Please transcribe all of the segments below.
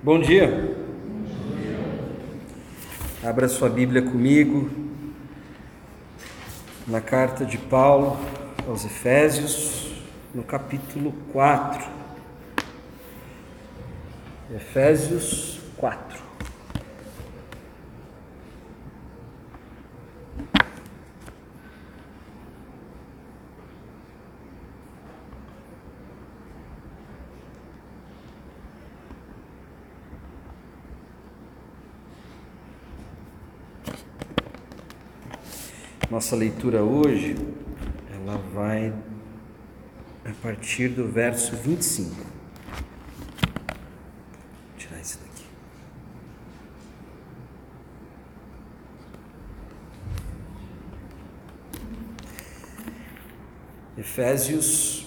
Bom dia. Abra sua Bíblia comigo na carta de Paulo aos Efésios, no capítulo 4. Efésios 4. Nossa leitura hoje, ela vai a partir do verso 25. Vou tirar isso daqui. Efésios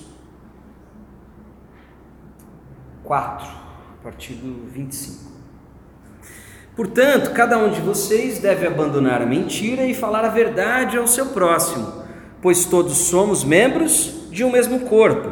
4, a partir do 25. Portanto, cada um de vocês deve abandonar a mentira e falar a verdade ao seu próximo, pois todos somos membros de um mesmo corpo.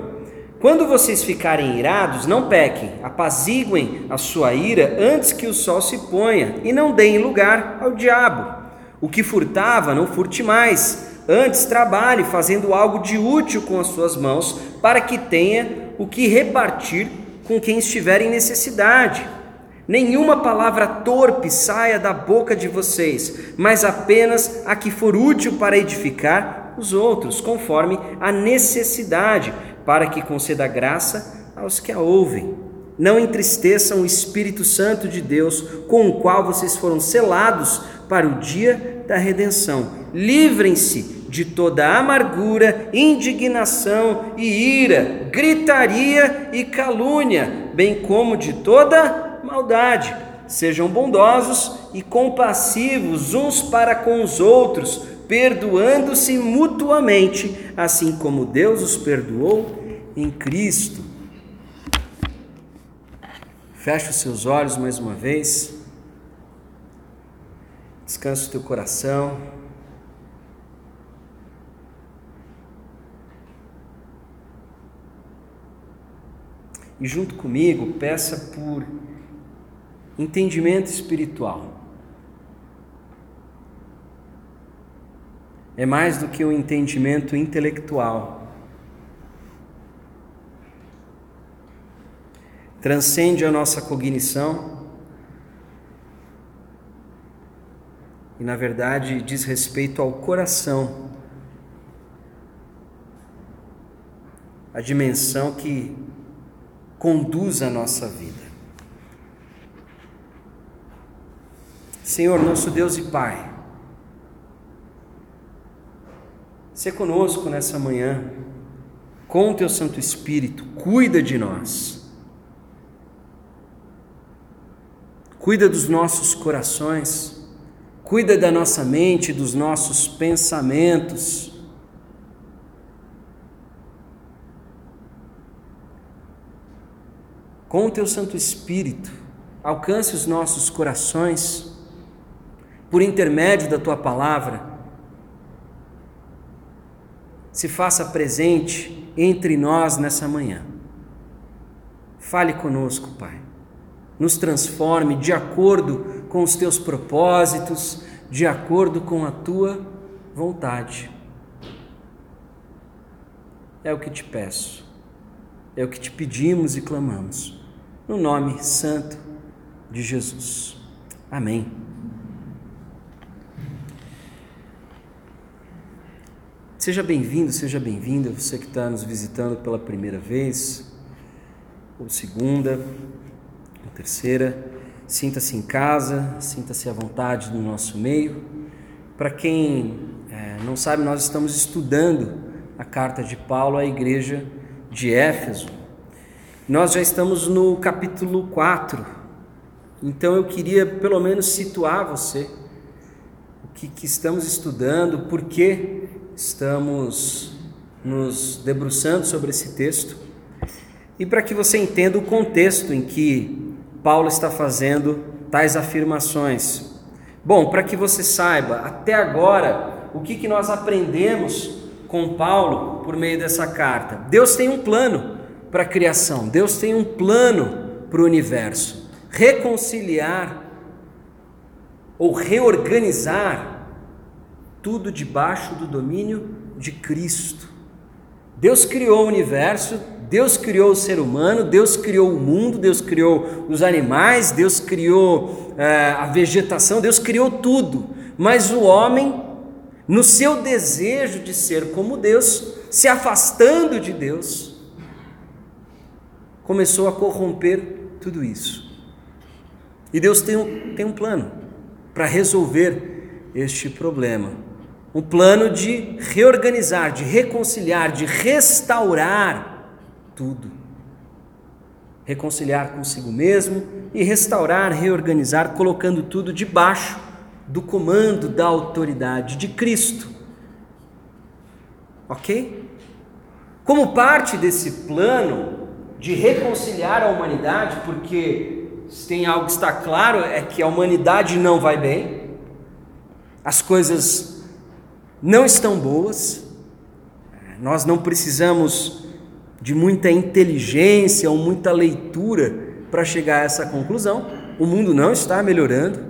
Quando vocês ficarem irados, não pequem, apaziguem a sua ira antes que o sol se ponha e não deem lugar ao diabo. O que furtava, não furte mais, antes trabalhe fazendo algo de útil com as suas mãos, para que tenha o que repartir com quem estiver em necessidade. Nenhuma palavra torpe saia da boca de vocês, mas apenas a que for útil para edificar os outros, conforme a necessidade, para que conceda graça aos que a ouvem. Não entristeçam o Espírito Santo de Deus, com o qual vocês foram selados para o dia da redenção. Livrem-se de toda amargura, indignação e ira, gritaria e calúnia, bem como de toda maldade. Sejam bondosos e compassivos uns para com os outros, perdoando-se mutuamente, assim como Deus os perdoou em Cristo. Feche os seus olhos mais uma vez. Descansa o teu coração. E junto comigo, peça por entendimento espiritual. É mais do que um entendimento intelectual. Transcende a nossa cognição e, na verdade, diz respeito ao coração, a dimensão que conduz a nossa vida. Senhor, nosso Deus e Pai, se conosco nessa manhã, com o teu Santo Espírito, cuida de nós, cuida dos nossos corações, cuida da nossa mente, dos nossos pensamentos. Com o teu Santo Espírito, alcance os nossos corações por intermédio da tua palavra, se faça presente entre nós nessa manhã. Fale conosco, Pai. Nos transforme de acordo com os teus propósitos, de acordo com a tua vontade. É o que te peço, é o que te pedimos e clamamos, no nome santo de Jesus. Amém. Seja bem-vindo, seja bem-vinda, você que está nos visitando pela primeira vez, ou segunda, ou terceira. Sinta-se em casa, sinta-se à vontade no nosso meio. Para quem é, não sabe, nós estamos estudando a carta de Paulo à igreja de Éfeso. Nós já estamos no capítulo 4, então eu queria pelo menos situar você o que, que estamos estudando, por que estamos nos debruçando sobre esse texto e para que você entenda o contexto em que Paulo está fazendo tais afirmações. Bom, para que você saiba até agora o que, que nós aprendemos com Paulo por meio dessa carta. Deus tem um plano para a criação, Deus tem um plano para o universo. reconciliar ou reorganizar tudo debaixo do domínio de Cristo. Deus criou o universo, Deus criou o ser humano, Deus criou o mundo, Deus criou os animais, Deus criou é, a vegetação, Deus criou tudo. Mas o homem, no seu desejo de ser como Deus, se afastando de Deus, começou a corromper tudo isso. E Deus tem um, tem um plano para resolver este problema. Um plano de reorganizar, de reconciliar, de restaurar tudo. Reconciliar consigo mesmo e restaurar, reorganizar, colocando tudo debaixo do comando da autoridade de Cristo. Ok? Como parte desse plano de reconciliar a humanidade, porque se tem algo que está claro é que a humanidade não vai bem, as coisas não estão boas, nós não precisamos de muita inteligência ou muita leitura para chegar a essa conclusão. O mundo não está melhorando.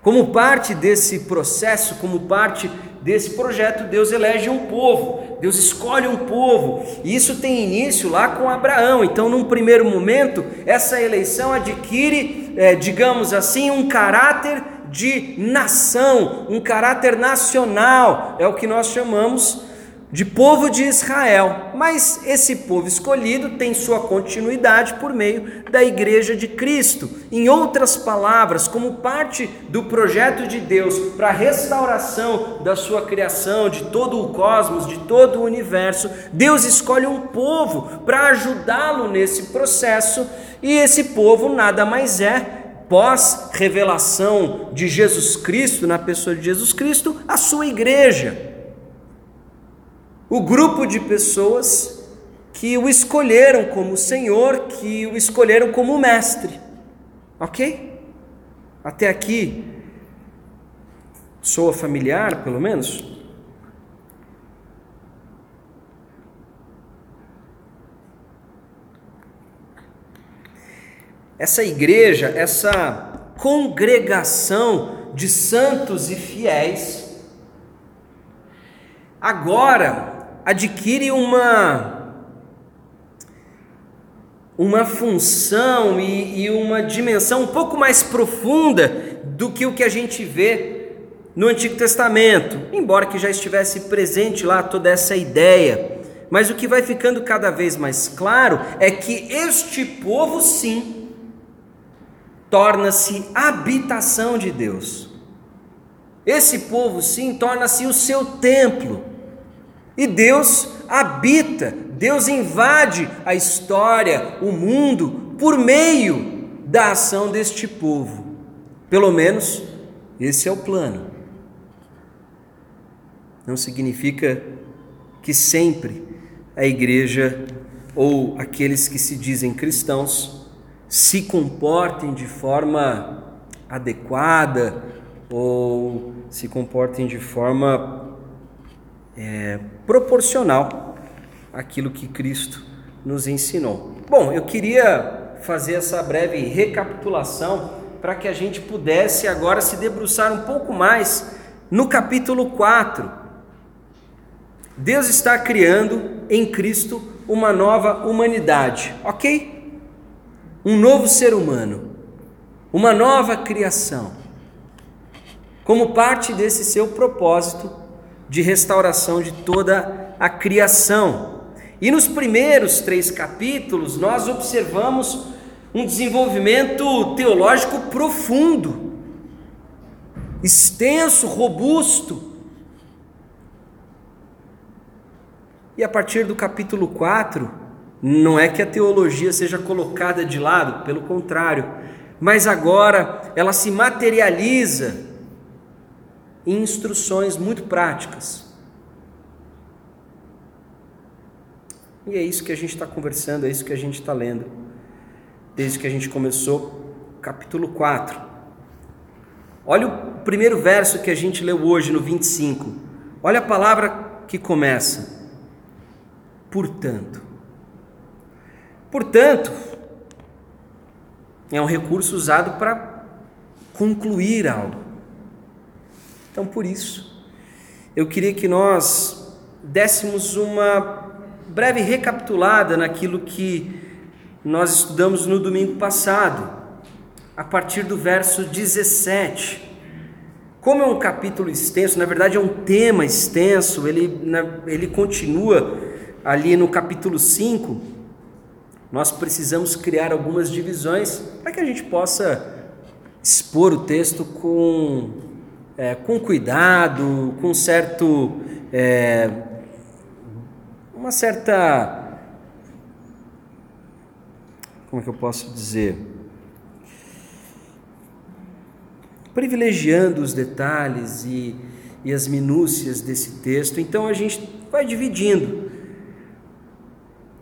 Como parte desse processo, como parte desse projeto, Deus elege um povo, Deus escolhe um povo, e isso tem início lá com Abraão. Então, num primeiro momento, essa eleição adquire, é, digamos assim, um caráter de nação, um caráter nacional, é o que nós chamamos de povo de Israel, mas esse povo escolhido tem sua continuidade por meio da Igreja de Cristo. Em outras palavras, como parte do projeto de Deus para a restauração da sua criação, de todo o cosmos, de todo o universo, Deus escolhe um povo para ajudá-lo nesse processo, e esse povo nada mais é pós revelação de Jesus Cristo, na pessoa de Jesus Cristo, a sua igreja o grupo de pessoas que o escolheram como Senhor, que o escolheram como Mestre. Ok? Até aqui soa familiar, pelo menos? Essa igreja, essa congregação de santos e fiéis, agora adquire uma uma função e, e, uma dimensão um pouco mais profunda do que o que a gente vê no Antigo Testamento, embora que já estivesse presente lá toda essa ideia. Mas o que vai ficando cada vez mais claro é que este povo, sim, torna-se habitação de Deus. Esse povo, sim, torna-se o seu templo. E Deus habita, Deus invade a história, o mundo, por meio da ação deste povo. Pelo menos esse é o plano. Não significa que sempre a igreja ou aqueles que se dizem cristãos se comportem de forma adequada ou se comportem de forma é, proporcional àquilo que Cristo nos ensinou. Bom, eu queria fazer essa breve recapitulação para que a gente pudesse agora se debruçar um pouco mais no capítulo 4. Deus está criando em Cristo uma nova humanidade, ok? Um novo ser humano, uma nova criação. Como parte desse seu propósito de restauração de toda a criação. E nos primeiros três capítulos, nós observamos um desenvolvimento teológico profundo, extenso, robusto. E a partir do capítulo 4, não é que a teologia seja colocada de lado, pelo contrário, mas agora ela se materializa em instruções muito práticas. E é isso que a gente está conversando, é isso que a gente está lendo, desde que a gente começou, capítulo 4. Olha o primeiro verso que a gente leu hoje, no 25. Olha a palavra que começa. Portanto. Portanto, É um recurso usado para concluir algo. Então, por isso, eu queria que nós dessemos uma breve recapitulada naquilo que nós estudamos no domingo passado, a partir do verso 17. Como é um capítulo extenso, na verdade é um tema extenso, ele, ele continua ali no capítulo 5. Nós precisamos criar algumas divisões para que a gente possa expor o texto com, é, com cuidado, com certo. É, uma certa. Como é que eu posso dizer? privilegiando os detalhes e, e as minúcias desse texto. Então a gente vai dividindo.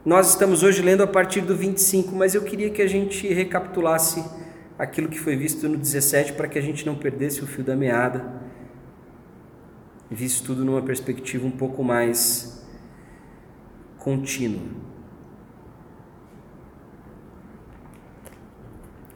Nós estamos hoje lendo a partir do 25, mas eu queria que a gente recapitulasse aquilo que foi visto no 17 para que a gente não perdesse o fio da meada, visse tudo numa perspectiva um pouco mais contínua.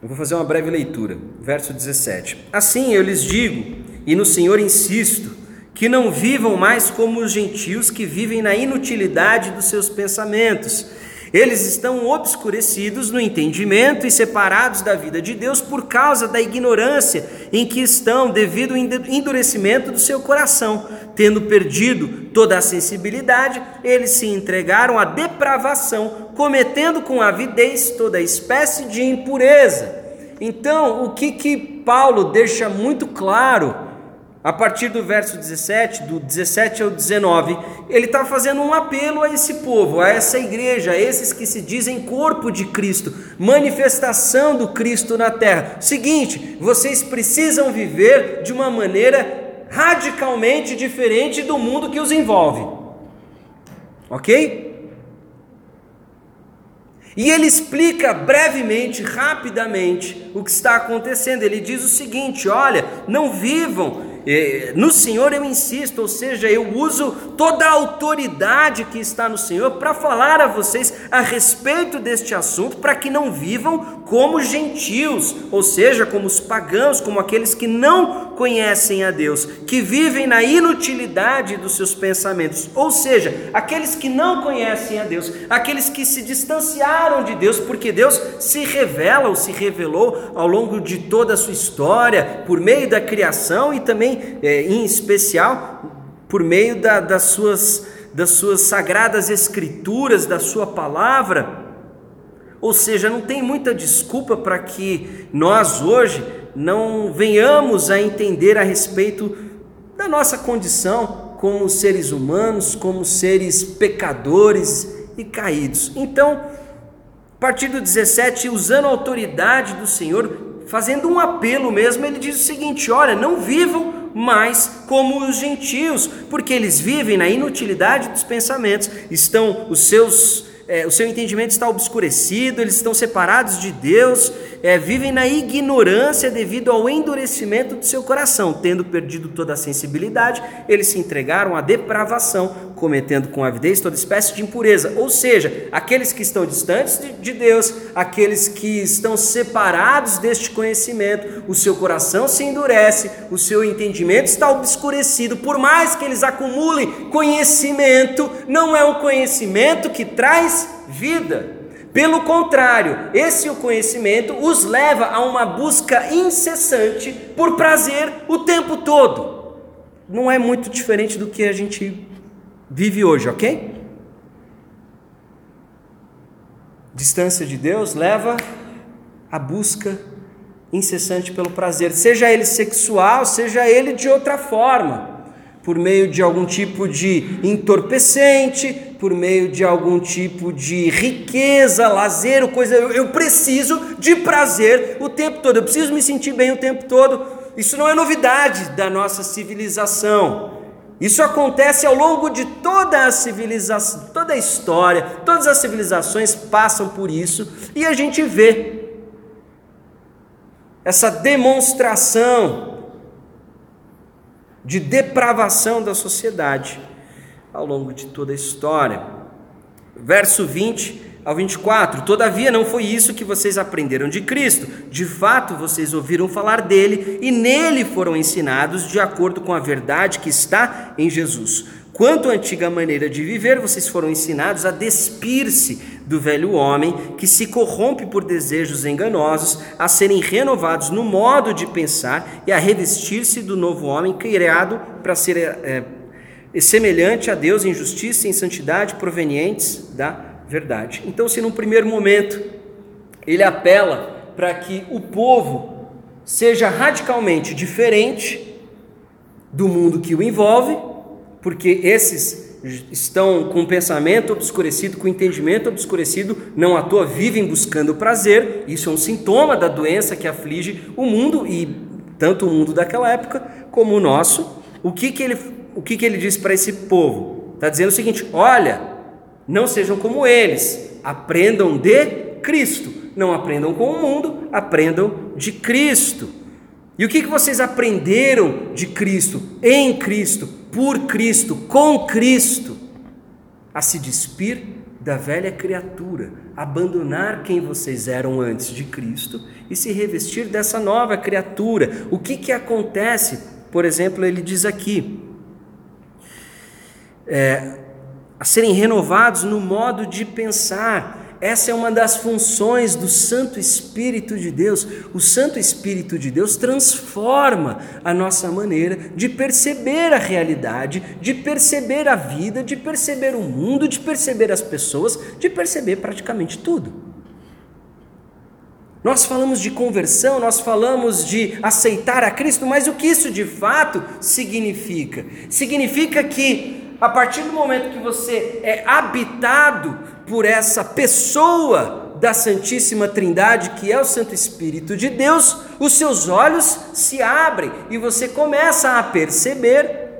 Eu vou fazer uma breve leitura, verso 17. Assim eu lhes digo, e no Senhor insisto, que não vivam mais como os gentios que vivem na inutilidade dos seus pensamentos. Eles estão obscurecidos no entendimento e separados da vida de Deus por causa da ignorância em que estão, devido ao endurecimento do seu coração. Tendo perdido toda a sensibilidade, eles se entregaram à depravação, cometendo com avidez toda espécie de impureza. Então, o que que Paulo deixa muito claro a partir do verso 17, do 17 ao 19, ele está fazendo um apelo a esse povo, a essa igreja, a esses que se dizem corpo de Cristo, manifestação do Cristo na terra. Seguinte, vocês precisam viver de uma maneira radicalmente diferente do mundo que os envolve. Ok? E ele explica brevemente, rapidamente, o que está acontecendo. Ele diz o seguinte: olha, não vivam no Senhor eu insisto, ou seja, eu uso toda a autoridade que está no Senhor para falar a vocês a respeito deste assunto, para que não vivam como gentios, ou seja, como os pagãos, como aqueles que não conhecem a Deus, que vivem na inutilidade dos seus pensamentos, ou seja, aqueles que não conhecem a Deus, aqueles que se distanciaram de Deus, porque Deus se revela ou se revelou ao longo de toda a sua história, por meio da criação e também também, é, em especial, por meio da, das, suas, das suas sagradas escrituras, da sua palavra. Ou seja, não tem muita desculpa para que nós hoje não venhamos a entender a respeito da nossa condição como seres humanos, como seres pecadores e caídos. Então, a partir do 17, usando a autoridade do Senhor, fazendo um apelo mesmo, ele diz o seguinte: olha, não vivam mais como os gentios, porque eles vivem na inutilidade dos pensamentos, estão os seus é, o seu entendimento está obscurecido, eles estão separados de Deus, é, vivem na ignorância devido ao endurecimento do seu coração, tendo perdido toda a sensibilidade, eles se entregaram à depravação, cometendo com avidez toda espécie de impureza. Ou seja, aqueles que estão distantes de, de Deus, aqueles que estão separados deste conhecimento, o seu coração se endurece, o seu entendimento está obscurecido, por mais que eles acumulem conhecimento, não é um conhecimento que traz vida. Pelo contrário, esse conhecimento os leva a uma busca incessante por prazer o tempo todo. Não é muito diferente do que a gente vive hoje, ok? Distância de Deus leva à busca incessante pelo prazer, seja ele sexual, seja ele de outra forma por meio de algum tipo de entorpecente, por meio de algum tipo de riqueza, lazer, coisa. Eu, eu preciso de prazer o tempo todo, eu preciso me sentir bem o tempo todo. Isso não é novidade da nossa civilização. Isso acontece ao longo de toda a civilização, toda a história, todas as civilizações passam por isso e a gente vê essa demonstração de depravação da sociedade ao longo de toda a história. Verso 20 ao 24: Todavia não foi isso que vocês aprenderam de Cristo. De fato, vocês ouviram falar dele e nele foram ensinados de acordo com a verdade que está em Jesus. Quanto à antiga maneira de viver, vocês foram ensinados a despir-se do velho homem que se corrompe por desejos enganosos, a serem renovados no modo de pensar e a revestir-se do novo homem criado para ser é, semelhante a Deus em justiça e em santidade provenientes da verdade. Então, se num primeiro momento ele apela para que o povo seja radicalmente diferente do mundo que o envolve, porque esses estão com o pensamento obscurecido, com o entendimento obscurecido, não à toa vivem buscando prazer, isso é um sintoma da doença que aflige o mundo e tanto o mundo daquela época como o nosso. O que, que ele, o que, que ele diz para esse povo? Está dizendo o seguinte: olha, não sejam como eles, aprendam de Cristo. Não aprendam com o mundo, aprendam de Cristo. E o que, que vocês aprenderam de Cristo, em Cristo, por Cristo, com Cristo? A se despir da velha criatura, abandonar quem vocês eram antes de Cristo e se revestir dessa nova criatura. O que, que acontece? Por exemplo, ele diz aqui: é, a serem renovados no modo de pensar. Essa é uma das funções do Santo Espírito de Deus. O Santo Espírito de Deus transforma a nossa maneira de perceber a realidade, de perceber a vida, de perceber o mundo, de perceber as pessoas, de perceber praticamente tudo. Nós falamos de conversão, nós falamos de aceitar a Cristo, mas o que isso de fato significa? Significa que a partir do momento que você é habitado por essa pessoa da Santíssima Trindade, que é o Santo Espírito de Deus, os seus olhos se abrem e você começa a perceber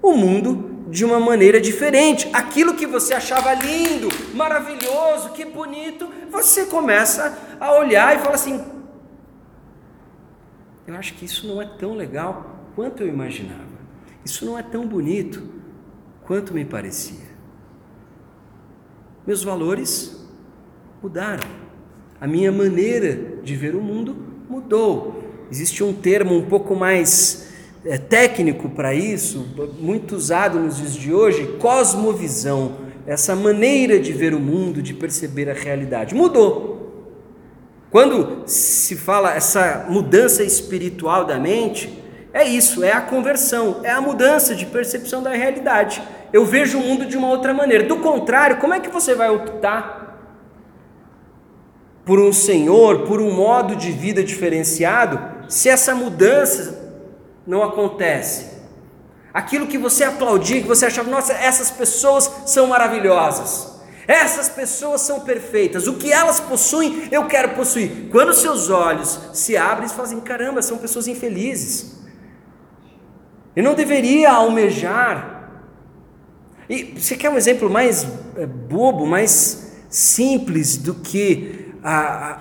o mundo de uma maneira diferente. Aquilo que você achava lindo, maravilhoso, que bonito, você começa a olhar e fala assim: eu acho que isso não é tão legal quanto eu imaginava. Isso não é tão bonito quanto me parecia. Meus valores mudaram. A minha maneira de ver o mundo mudou. Existe um termo um pouco mais é, técnico para isso, muito usado nos dias de hoje, cosmovisão. Essa maneira de ver o mundo, de perceber a realidade. Mudou. Quando se fala essa mudança espiritual da mente, é isso, é a conversão, é a mudança de percepção da realidade eu vejo o mundo de uma outra maneira. Do contrário, como é que você vai optar por um Senhor, por um modo de vida diferenciado, se essa mudança não acontece? Aquilo que você aplaudia, que você achava, nossa, essas pessoas são maravilhosas. Essas pessoas são perfeitas. O que elas possuem, eu quero possuir. Quando seus olhos se abrem, fala assim: caramba, são pessoas infelizes. Eu não deveria almejar e você quer um exemplo mais é, bobo, mais simples do que a, a,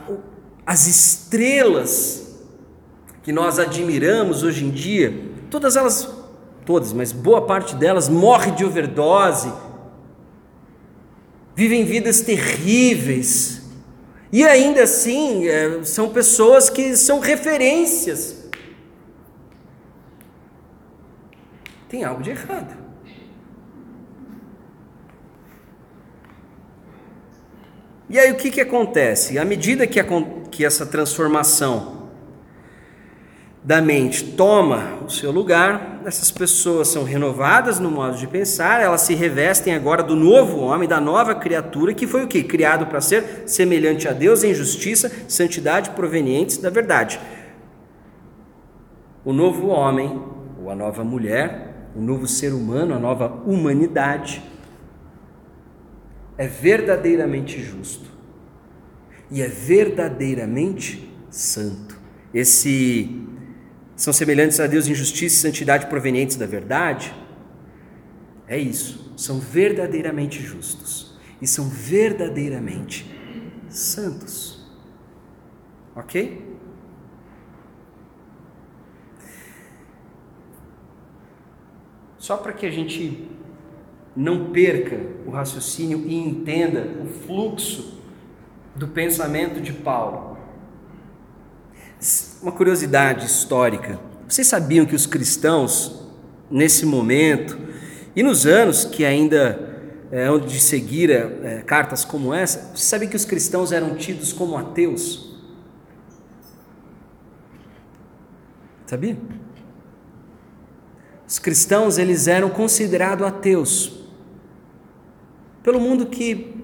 as estrelas que nós admiramos hoje em dia? Todas elas, todas, mas boa parte delas morre de overdose, vivem vidas terríveis. E ainda assim, é, são pessoas que são referências. Tem algo de errado. E aí o que, que acontece? À medida que, a, que essa transformação da mente toma o seu lugar, essas pessoas são renovadas no modo de pensar, elas se revestem agora do novo homem, da nova criatura, que foi o que? Criado para ser semelhante a Deus em justiça, santidade provenientes da verdade. O novo homem, ou a nova mulher, o novo ser humano, a nova humanidade, é verdadeiramente justo e é verdadeiramente santo. Esse são semelhantes a Deus em justiça e santidade provenientes da verdade. É isso, são verdadeiramente justos e são verdadeiramente santos. OK? Só para que a gente não perca o raciocínio e entenda o fluxo do pensamento de Paulo. Uma curiosidade histórica: vocês sabiam que os cristãos, nesse momento, e nos anos que ainda é, onde seguira é, cartas como essa, vocês sabem que os cristãos eram tidos como ateus? Sabia? Os cristãos eles eram considerados ateus pelo mundo que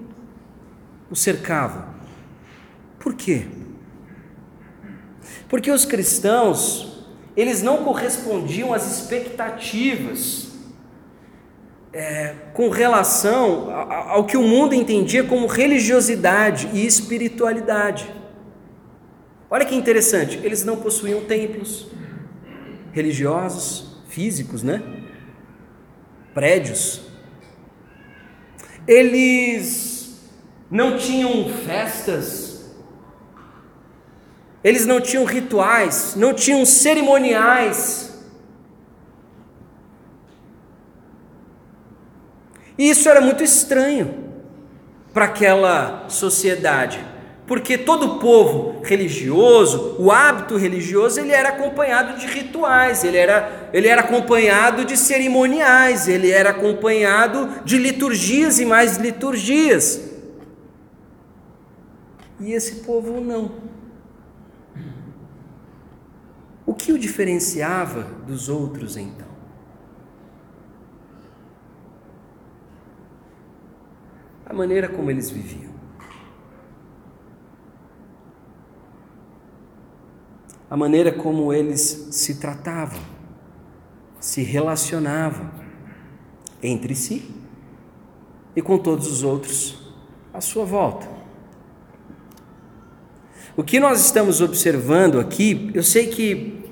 o cercava. Por quê? Porque os cristãos eles não correspondiam às expectativas é, com relação ao que o mundo entendia como religiosidade e espiritualidade. Olha que interessante, eles não possuíam templos religiosos, físicos, né? Prédios. Eles não tinham festas, eles não tinham rituais, não tinham cerimoniais. E isso era muito estranho para aquela sociedade porque todo povo religioso, o hábito religioso, ele era acompanhado de rituais, ele era, ele era acompanhado de cerimoniais, ele era acompanhado de liturgias e mais liturgias. E esse povo não. O que o diferenciava dos outros então? A maneira como eles viviam. A maneira como eles se tratavam, se relacionavam entre si e com todos os outros à sua volta. O que nós estamos observando aqui, eu sei que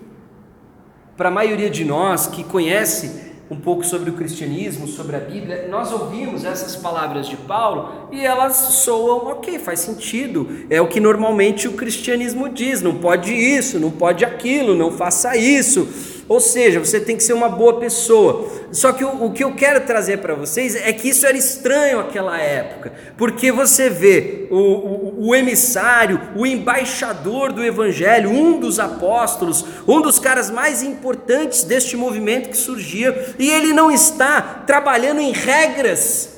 para a maioria de nós que conhece um pouco sobre o cristianismo, sobre a Bíblia, nós ouvimos essas palavras de Paulo e elas soam ok, faz sentido. É o que normalmente o cristianismo diz: não pode isso, não pode aquilo, não faça isso. Ou seja, você tem que ser uma boa pessoa. Só que o, o que eu quero trazer para vocês é que isso era estranho naquela época, porque você vê o, o, o emissário, o embaixador do Evangelho, um dos apóstolos, um dos caras mais importantes deste movimento que surgia, e ele não está trabalhando em regras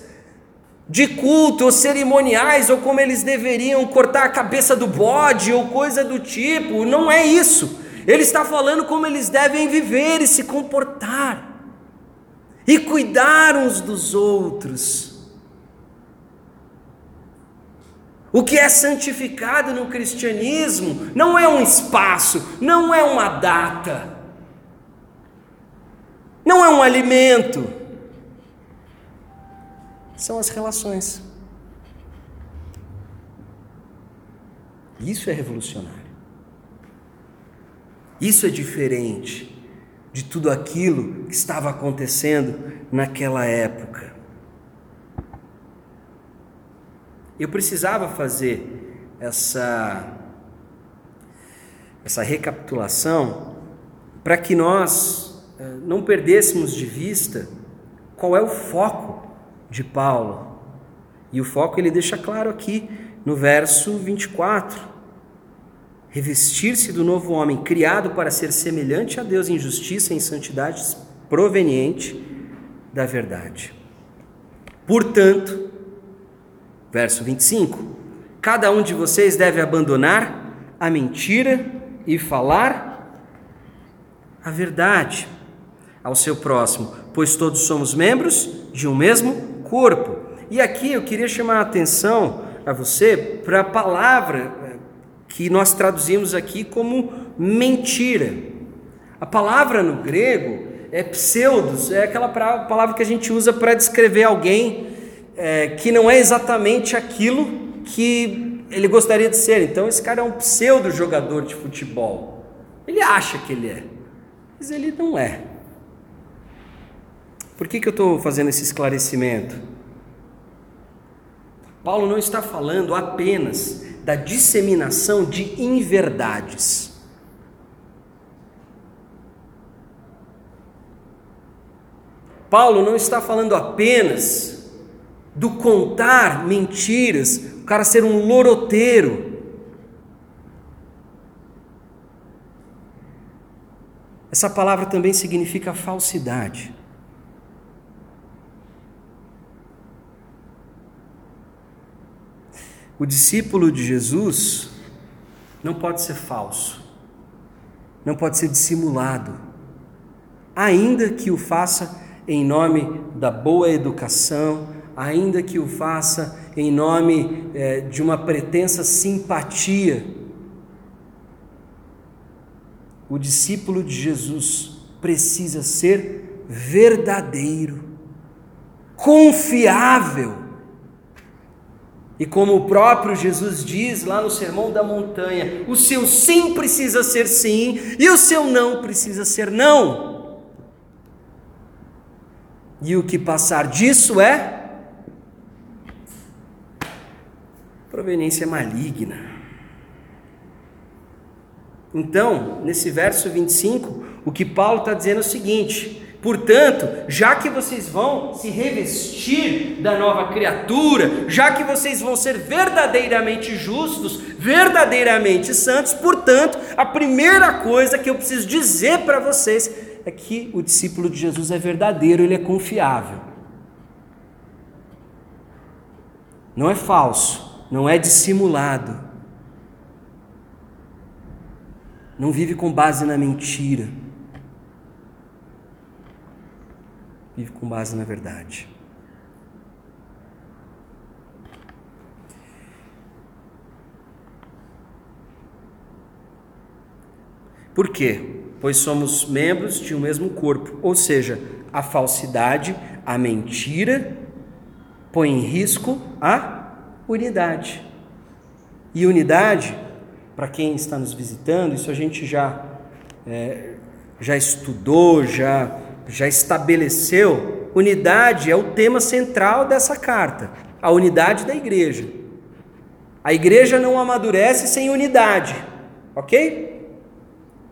de culto ou cerimoniais, ou como eles deveriam cortar a cabeça do bode, ou coisa do tipo, não é isso. Ele está falando como eles devem viver e se comportar, e cuidar uns dos outros. O que é santificado no cristianismo não é um espaço, não é uma data, não é um alimento, são as relações. Isso é revolucionário. Isso é diferente de tudo aquilo que estava acontecendo naquela época. Eu precisava fazer essa essa recapitulação para que nós eh, não perdêssemos de vista qual é o foco de Paulo. E o foco ele deixa claro aqui no verso 24 revestir-se do novo homem, criado para ser semelhante a Deus em justiça e em santidade proveniente da verdade. Portanto, verso 25: cada um de vocês deve abandonar a mentira e falar a verdade ao seu próximo, pois todos somos membros de um mesmo corpo. E aqui eu queria chamar a atenção a você para a palavra que nós traduzimos aqui como mentira. A palavra no grego é pseudos, é aquela palavra que a gente usa para descrever alguém é, que não é exatamente aquilo que ele gostaria de ser. Então, esse cara é um pseudo jogador de futebol. Ele acha que ele é, mas ele não é. Por que, que eu estou fazendo esse esclarecimento? Paulo não está falando apenas da disseminação de inverdades. Paulo não está falando apenas do contar mentiras cara ser um loroteiro. Essa palavra também significa falsidade. O discípulo de Jesus não pode ser falso, não pode ser dissimulado, ainda que o faça em nome da boa educação, ainda que o faça em nome é, de uma pretensa simpatia. O discípulo de Jesus precisa ser verdadeiro, confiável e como o próprio Jesus diz lá no Sermão da Montanha, o seu sim precisa ser sim e o seu não precisa ser não. E o que passar disso é proveniência maligna. Então, nesse verso 25, o que Paulo está dizendo é o seguinte: Portanto, já que vocês vão se revestir da nova criatura, já que vocês vão ser verdadeiramente justos, verdadeiramente santos, portanto, a primeira coisa que eu preciso dizer para vocês é que o discípulo de Jesus é verdadeiro, ele é confiável. Não é falso, não é dissimulado. Não vive com base na mentira vive com base na verdade. Por quê? Pois somos membros de um mesmo corpo, ou seja, a falsidade, a mentira põe em risco a unidade. E unidade, para quem está nos visitando, isso a gente já é, já estudou, já já estabeleceu, unidade é o tema central dessa carta, a unidade da igreja. A igreja não amadurece sem unidade, ok?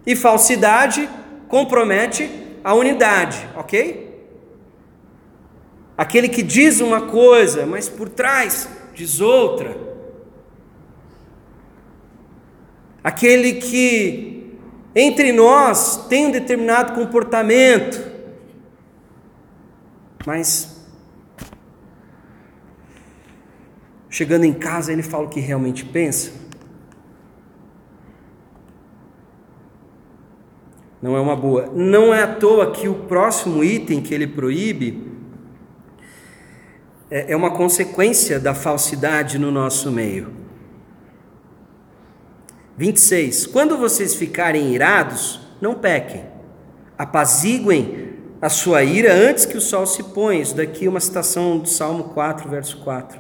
E falsidade compromete a unidade, ok? Aquele que diz uma coisa, mas por trás diz outra. Aquele que entre nós tem um determinado comportamento, mas chegando em casa ele fala o que realmente pensa. Não é uma boa. Não é à toa que o próximo item que ele proíbe é, é uma consequência da falsidade no nosso meio. 26. Quando vocês ficarem irados, não pequem. Apaziguem a sua ira antes que o sol se ponha. Isso daqui é uma citação do Salmo 4, verso 4.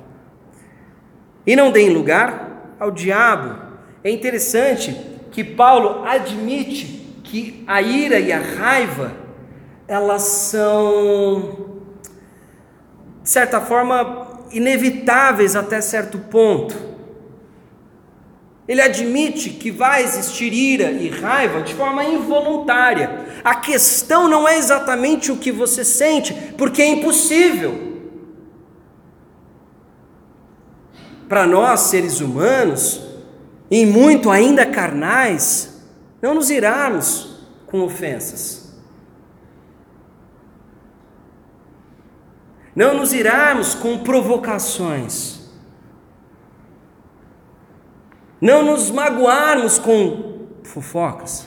E não deem lugar ao diabo. É interessante que Paulo admite que a ira e a raiva elas são de certa forma inevitáveis até certo ponto. Ele admite que vai existir ira e raiva de forma involuntária. A questão não é exatamente o que você sente, porque é impossível. Para nós, seres humanos, em muito ainda carnais, não nos irarmos com ofensas. Não nos irarmos com provocações não nos magoarmos com fofocas.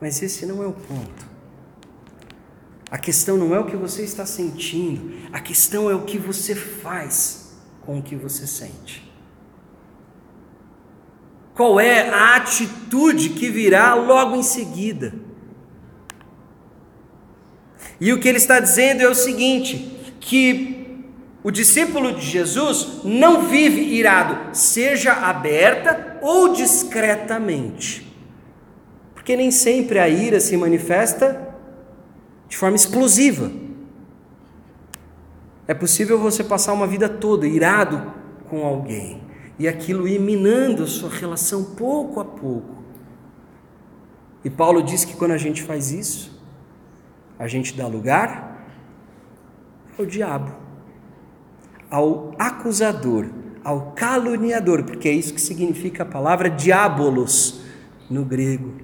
Mas esse não é o ponto. A questão não é o que você está sentindo, a questão é o que você faz com o que você sente. Qual é a atitude que virá logo em seguida? E o que ele está dizendo é o seguinte: que o discípulo de Jesus não vive irado, seja aberta ou discretamente. Porque nem sempre a ira se manifesta de forma explosiva. É possível você passar uma vida toda irado com alguém e aquilo ir minando a sua relação pouco a pouco. E Paulo diz que quando a gente faz isso, a gente dá lugar ao diabo, ao acusador, ao caluniador, porque é isso que significa a palavra diabolos no grego.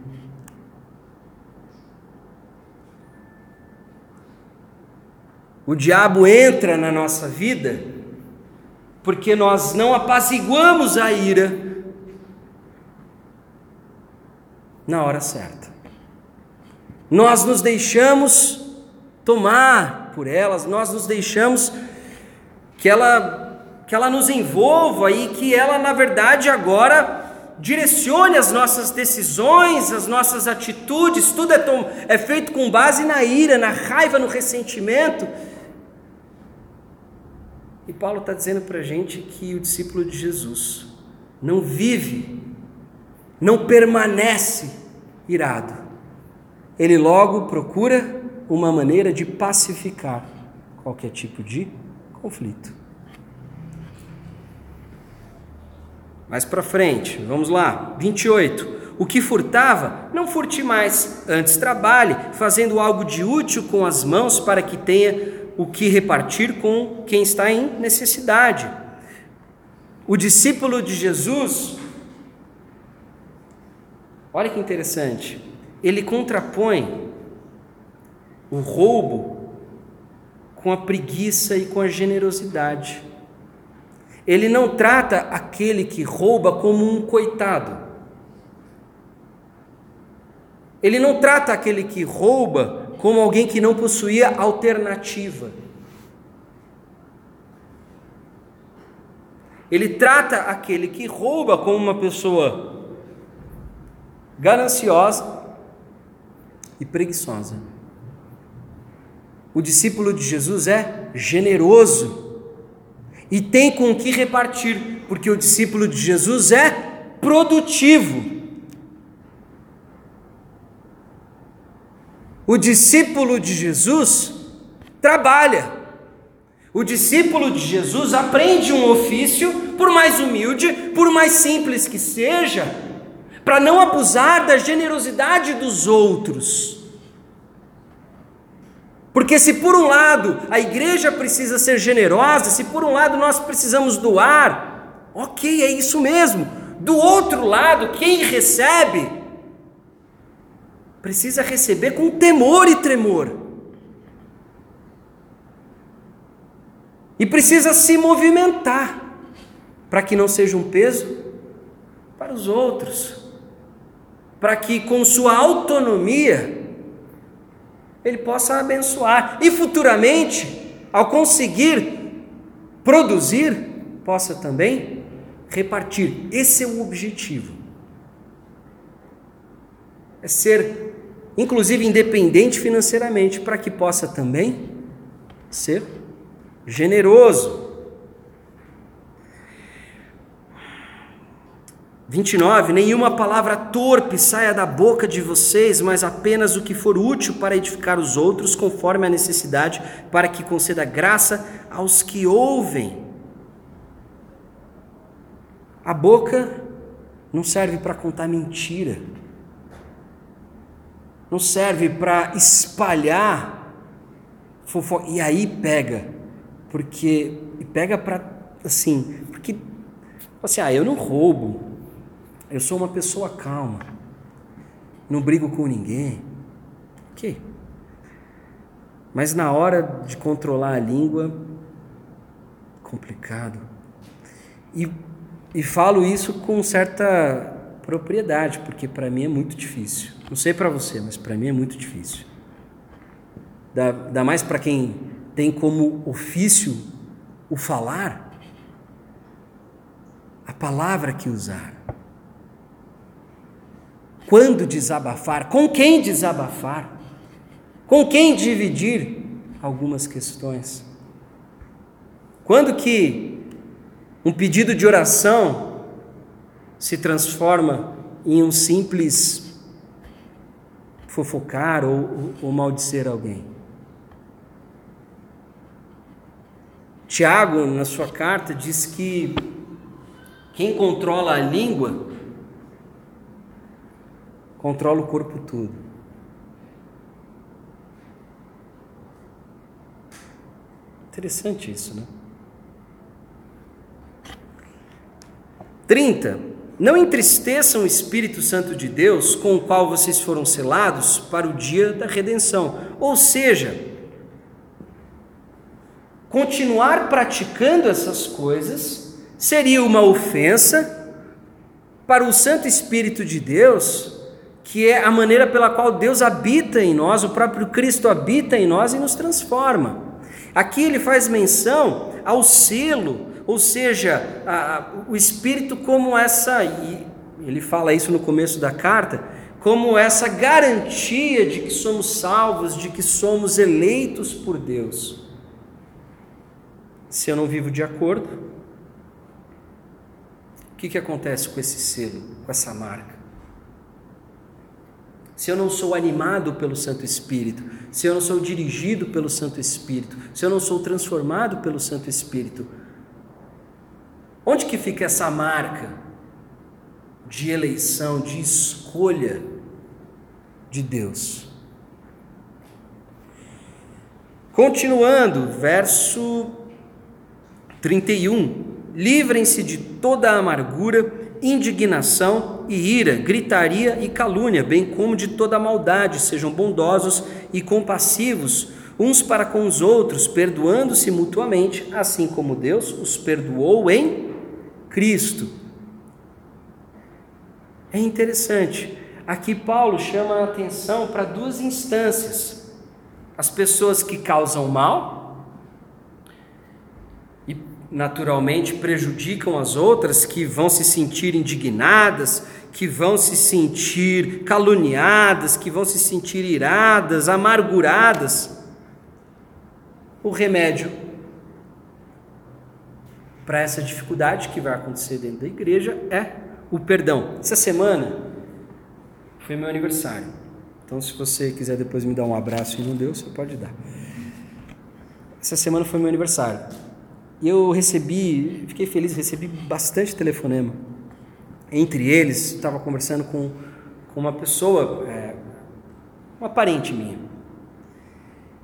O diabo entra na nossa vida porque nós não apaziguamos a ira na hora certa. Nós nos deixamos tomar por elas, nós nos deixamos que ela que ela nos envolva e que ela na verdade agora direcione as nossas decisões, as nossas atitudes, tudo é, tom, é feito com base na ira, na raiva, no ressentimento. E Paulo está dizendo para a gente que o discípulo de Jesus não vive, não permanece irado. Ele logo procura uma maneira de pacificar qualquer tipo de conflito. Mais para frente, vamos lá, 28. O que furtava, não furte mais, antes trabalhe, fazendo algo de útil com as mãos para que tenha o que repartir com quem está em necessidade. O discípulo de Jesus, olha que interessante, ele contrapõe o roubo com a preguiça e com a generosidade. Ele não trata aquele que rouba como um coitado. Ele não trata aquele que rouba como alguém que não possuía alternativa. Ele trata aquele que rouba como uma pessoa gananciosa e preguiçosa. O discípulo de Jesus é generoso e tem com que repartir, porque o discípulo de Jesus é produtivo. O discípulo de Jesus trabalha. O discípulo de Jesus aprende um ofício, por mais humilde, por mais simples que seja, para não abusar da generosidade dos outros. Porque se por um lado a igreja precisa ser generosa, se por um lado nós precisamos doar, ok, é isso mesmo. Do outro lado, quem recebe precisa receber com temor e tremor. E precisa se movimentar para que não seja um peso para os outros, para que com sua autonomia ele possa abençoar e futuramente, ao conseguir produzir, possa também repartir. Esse é o objetivo. É ser, inclusive, independente financeiramente, para que possa também ser generoso. 29. Nenhuma palavra torpe saia da boca de vocês, mas apenas o que for útil para edificar os outros, conforme a necessidade, para que conceda graça aos que ouvem. A boca não serve para contar mentira, não serve para espalhar fofoca. E aí pega, porque. Pega para. Assim, porque. Assim, ah, eu não roubo. Eu sou uma pessoa calma. Não brigo com ninguém. Ok. Mas na hora de controlar a língua, complicado. E, e falo isso com certa propriedade, porque para mim é muito difícil. Não sei para você, mas para mim é muito difícil. Dá, dá mais para quem tem como ofício o falar, a palavra que usar. Quando desabafar? Com quem desabafar? Com quem dividir algumas questões? Quando que um pedido de oração se transforma em um simples fofocar ou, ou, ou maldizer alguém? Tiago, na sua carta, diz que quem controla a língua controla o corpo todo. Interessante isso, né? 30. Não entristeçam o Espírito Santo de Deus, com o qual vocês foram selados para o dia da redenção. Ou seja, continuar praticando essas coisas seria uma ofensa para o Santo Espírito de Deus, que é a maneira pela qual Deus habita em nós, o próprio Cristo habita em nós e nos transforma. Aqui ele faz menção ao selo, ou seja, a, a, o Espírito como essa, e ele fala isso no começo da carta, como essa garantia de que somos salvos, de que somos eleitos por Deus. Se eu não vivo de acordo, o que, que acontece com esse selo, com essa marca? Se eu não sou animado pelo Santo Espírito, se eu não sou dirigido pelo Santo Espírito, se eu não sou transformado pelo Santo Espírito, onde que fica essa marca de eleição, de escolha de Deus? Continuando, verso 31. Livrem-se de toda a amargura indignação e ira, gritaria e calúnia, bem como de toda maldade. Sejam bondosos e compassivos uns para com os outros, perdoando-se mutuamente, assim como Deus os perdoou em Cristo. É interessante. Aqui Paulo chama a atenção para duas instâncias: as pessoas que causam mal naturalmente prejudicam as outras, que vão se sentir indignadas, que vão se sentir caluniadas, que vão se sentir iradas, amarguradas. O remédio para essa dificuldade que vai acontecer dentro da igreja é o perdão. Essa semana foi meu aniversário. Então, se você quiser depois me dar um abraço e não deu, você pode dar. Essa semana foi meu aniversário. E eu recebi, fiquei feliz, recebi bastante telefonema. Entre eles, estava conversando com, com uma pessoa, é, uma parente minha.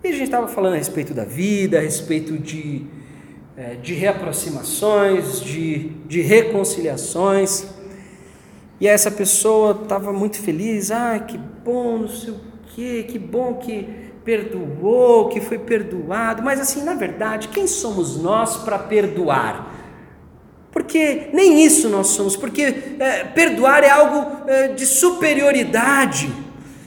E a gente estava falando a respeito da vida, a respeito de, é, de reaproximações, de, de reconciliações. E essa pessoa estava muito feliz, ah, que bom, não sei o quê, que bom que perdoou, que foi perdoado, mas assim, na verdade, quem somos nós para perdoar? Porque nem isso nós somos, porque é, perdoar é algo é, de superioridade.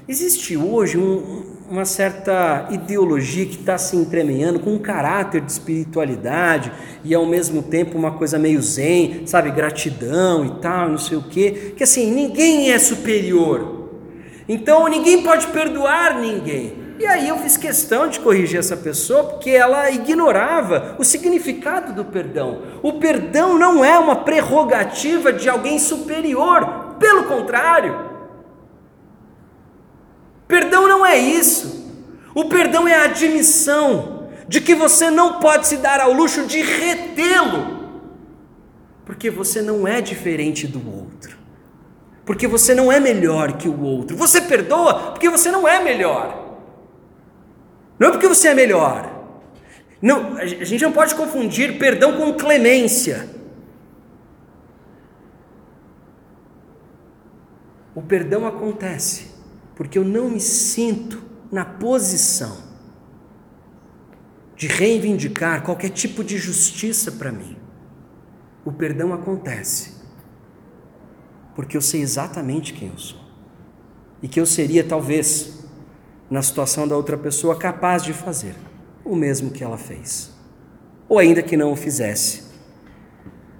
Existe hoje um, uma certa ideologia que está se entremeando com um caráter de espiritualidade e ao mesmo tempo uma coisa meio zen, sabe, gratidão e tal, não sei o quê, que assim, ninguém é superior. Então ninguém pode perdoar ninguém. E aí eu fiz questão de corrigir essa pessoa porque ela ignorava o significado do perdão. O perdão não é uma prerrogativa de alguém superior, pelo contrário. Perdão não é isso. O perdão é a admissão de que você não pode se dar ao luxo de retê-lo, porque você não é diferente do outro, porque você não é melhor que o outro. Você perdoa porque você não é melhor. Não é porque você é melhor. Não, a gente não pode confundir perdão com clemência. O perdão acontece porque eu não me sinto na posição de reivindicar qualquer tipo de justiça para mim. O perdão acontece porque eu sei exatamente quem eu sou e que eu seria talvez na situação da outra pessoa capaz de fazer o mesmo que ela fez, ou ainda que não o fizesse.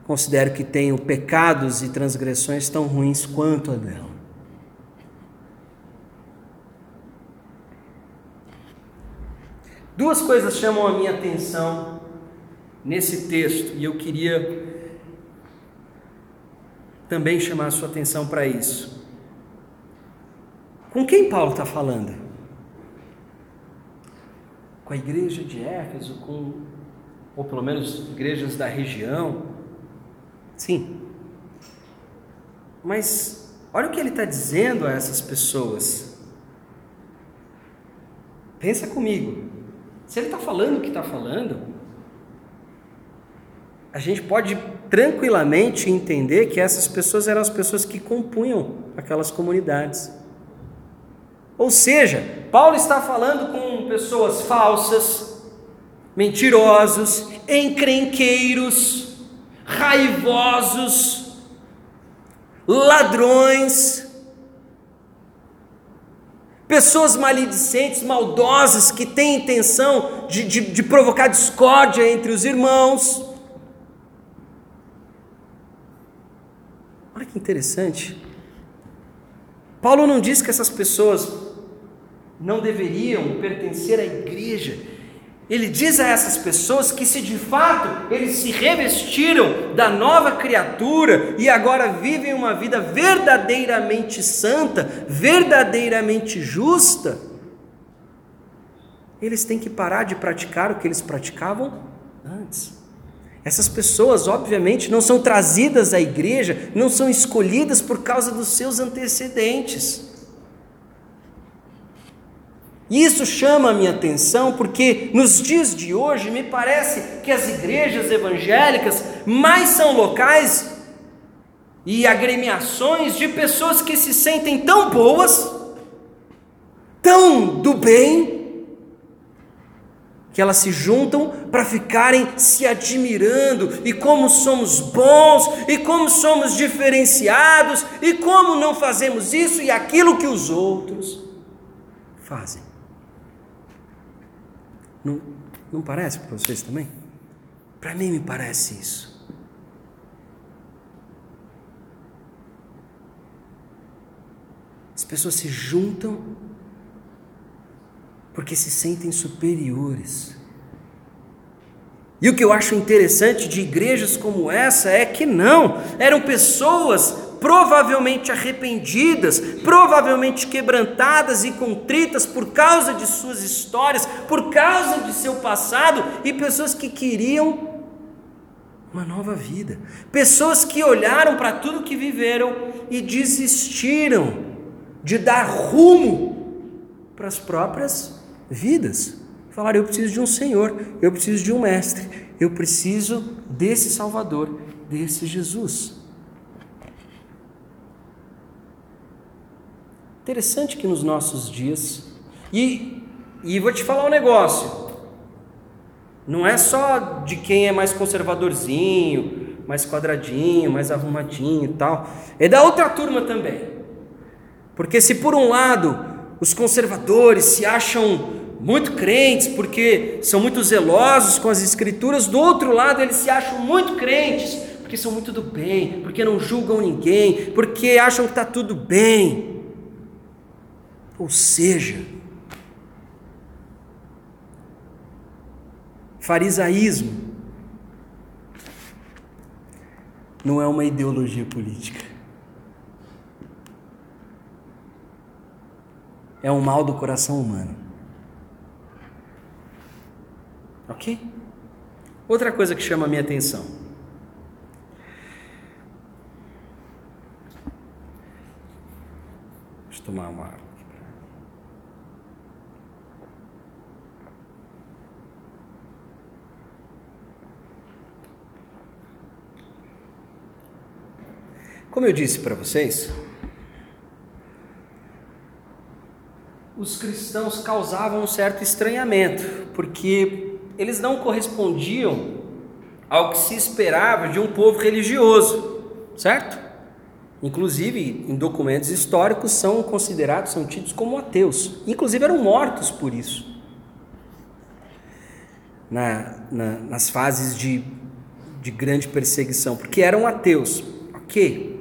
Considero que tenho pecados e transgressões tão ruins quanto a dela. Duas coisas chamam a minha atenção nesse texto e eu queria também chamar a sua atenção para isso. Com quem Paulo está falando? Com a igreja de Éfeso, com, ou pelo menos igrejas da região. Sim. Mas olha o que ele está dizendo a essas pessoas. Pensa comigo. Se ele está falando o que está falando, a gente pode tranquilamente entender que essas pessoas eram as pessoas que compunham aquelas comunidades. Ou seja, Paulo está falando com pessoas falsas, mentirosos, encrenqueiros, raivosos, ladrões, pessoas maledicentes, maldosas, que têm intenção de, de, de provocar discórdia entre os irmãos. Olha que interessante. Paulo não diz que essas pessoas não deveriam pertencer à igreja. Ele diz a essas pessoas que, se de fato eles se revestiram da nova criatura e agora vivem uma vida verdadeiramente santa, verdadeiramente justa, eles têm que parar de praticar o que eles praticavam antes. Essas pessoas, obviamente, não são trazidas à igreja, não são escolhidas por causa dos seus antecedentes. Isso chama a minha atenção porque nos dias de hoje me parece que as igrejas evangélicas mais são locais e agremiações de pessoas que se sentem tão boas, tão do bem, que elas se juntam para ficarem se admirando e como somos bons e como somos diferenciados e como não fazemos isso e aquilo que os outros fazem. Não, não parece para vocês também? Para mim me parece isso. As pessoas se juntam porque se sentem superiores. E o que eu acho interessante de igrejas como essa é que não, eram pessoas provavelmente arrependidas, provavelmente quebrantadas e contritas por causa de suas histórias, por causa de seu passado, e pessoas que queriam uma nova vida, pessoas que olharam para tudo que viveram e desistiram de dar rumo para as próprias vidas. Falaram: Eu preciso de um Senhor, eu preciso de um Mestre, eu preciso desse Salvador, desse Jesus. Interessante que nos nossos dias, e, e vou te falar um negócio, não é só de quem é mais conservadorzinho, mais quadradinho, mais arrumadinho e tal, é da outra turma também. Porque se por um lado os conservadores se acham muito crentes porque são muito zelosos com as escrituras, do outro lado eles se acham muito crentes porque são muito do bem, porque não julgam ninguém, porque acham que está tudo bem. Ou seja, farisaísmo não é uma ideologia política. é um mal do coração humano. Ok? Outra coisa que chama a minha atenção. Deixa eu tomar uma água. Como eu disse para vocês, os cristãos causavam um certo estranhamento, porque eles não correspondiam ao que se esperava de um povo religioso, certo? Inclusive, em documentos históricos, são considerados, são tidos como ateus. Inclusive, eram mortos por isso. Na, na, nas fases de, de grande perseguição, porque eram ateus. Ok?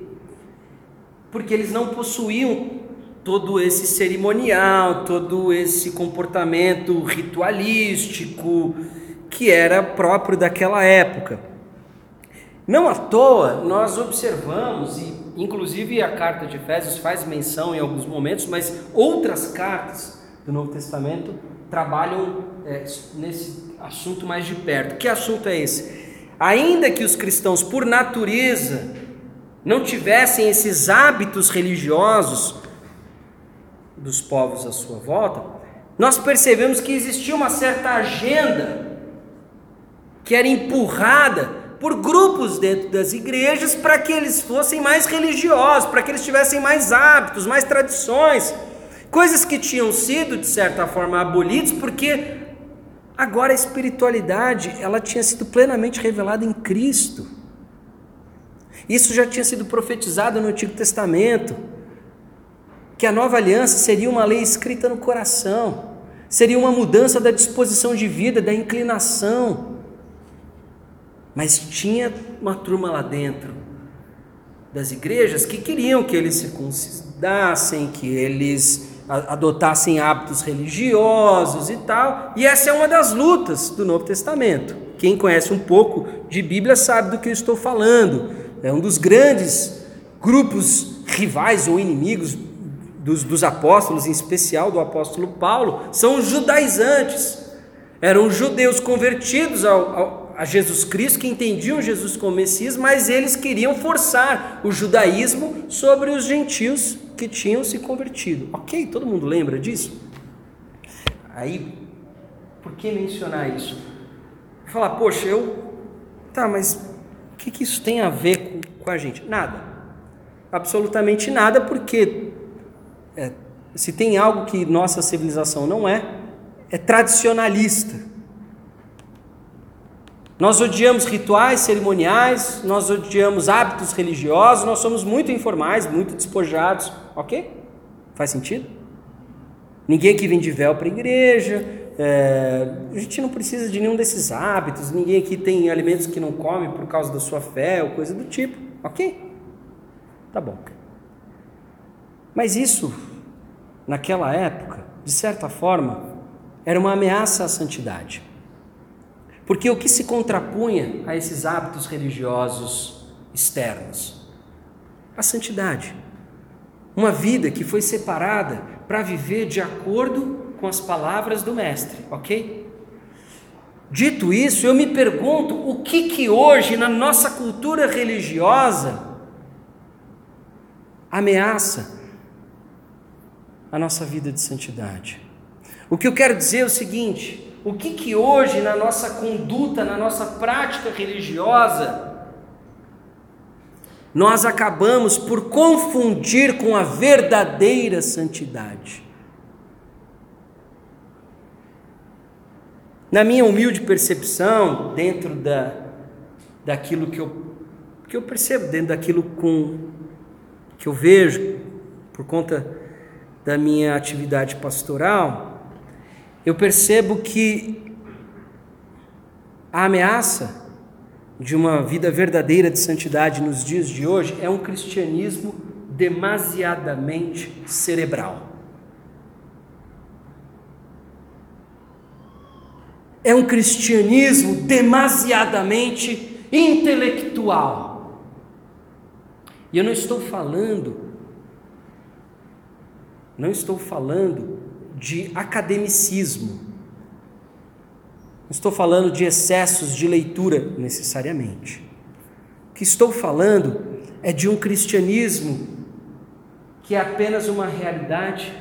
Porque eles não possuíam todo esse cerimonial, todo esse comportamento ritualístico que era próprio daquela época. Não à toa nós observamos, e inclusive a carta de Efésios faz menção em alguns momentos, mas outras cartas do Novo Testamento trabalham é, nesse assunto mais de perto. Que assunto é esse? Ainda que os cristãos, por natureza, não tivessem esses hábitos religiosos, dos povos à sua volta, nós percebemos que existia uma certa agenda que era empurrada por grupos dentro das igrejas para que eles fossem mais religiosos, para que eles tivessem mais hábitos, mais tradições, coisas que tinham sido de certa forma abolidas, porque agora a espiritualidade ela tinha sido plenamente revelada em Cristo. Isso já tinha sido profetizado no Antigo Testamento, que a nova aliança seria uma lei escrita no coração, seria uma mudança da disposição de vida, da inclinação. Mas tinha uma turma lá dentro das igrejas que queriam que eles se circuncidassem, que eles adotassem hábitos religiosos e tal. E essa é uma das lutas do Novo Testamento. Quem conhece um pouco de Bíblia sabe do que eu estou falando. É um dos grandes grupos rivais ou inimigos dos, dos apóstolos, em especial do apóstolo Paulo, são os judaizantes. Eram judeus convertidos ao, ao, a Jesus Cristo, que entendiam Jesus como Messias, mas eles queriam forçar o judaísmo sobre os gentios que tinham se convertido. Ok, todo mundo lembra disso? Aí, por que mencionar isso? Falar, poxa, eu. Tá, mas o que, que isso tem a ver com, com a gente? Nada. Absolutamente nada, porque é, se tem algo que nossa civilização não é, é tradicionalista. Nós odiamos rituais cerimoniais, nós odiamos hábitos religiosos, nós somos muito informais, muito despojados, ok? Faz sentido? Ninguém aqui vem de véu para a igreja, é, a gente não precisa de nenhum desses hábitos, ninguém aqui tem alimentos que não come por causa da sua fé ou coisa do tipo, ok? Tá bom. Mas isso, naquela época, de certa forma, era uma ameaça à santidade. Porque o que se contrapunha a esses hábitos religiosos externos? A santidade. Uma vida que foi separada para viver de acordo com as palavras do Mestre, ok? Dito isso, eu me pergunto o que que hoje na nossa cultura religiosa ameaça a nossa vida de santidade. O que eu quero dizer é o seguinte: o que que hoje na nossa conduta, na nossa prática religiosa, nós acabamos por confundir com a verdadeira santidade. Na minha humilde percepção, dentro da, daquilo que eu, que eu percebo, dentro daquilo com, que eu vejo, por conta da minha atividade pastoral, eu percebo que a ameaça de uma vida verdadeira de santidade nos dias de hoje é um cristianismo demasiadamente cerebral. É um cristianismo demasiadamente intelectual. E eu não estou falando não estou falando de academicismo. Não estou falando de excessos de leitura necessariamente. O que estou falando é de um cristianismo que é apenas uma realidade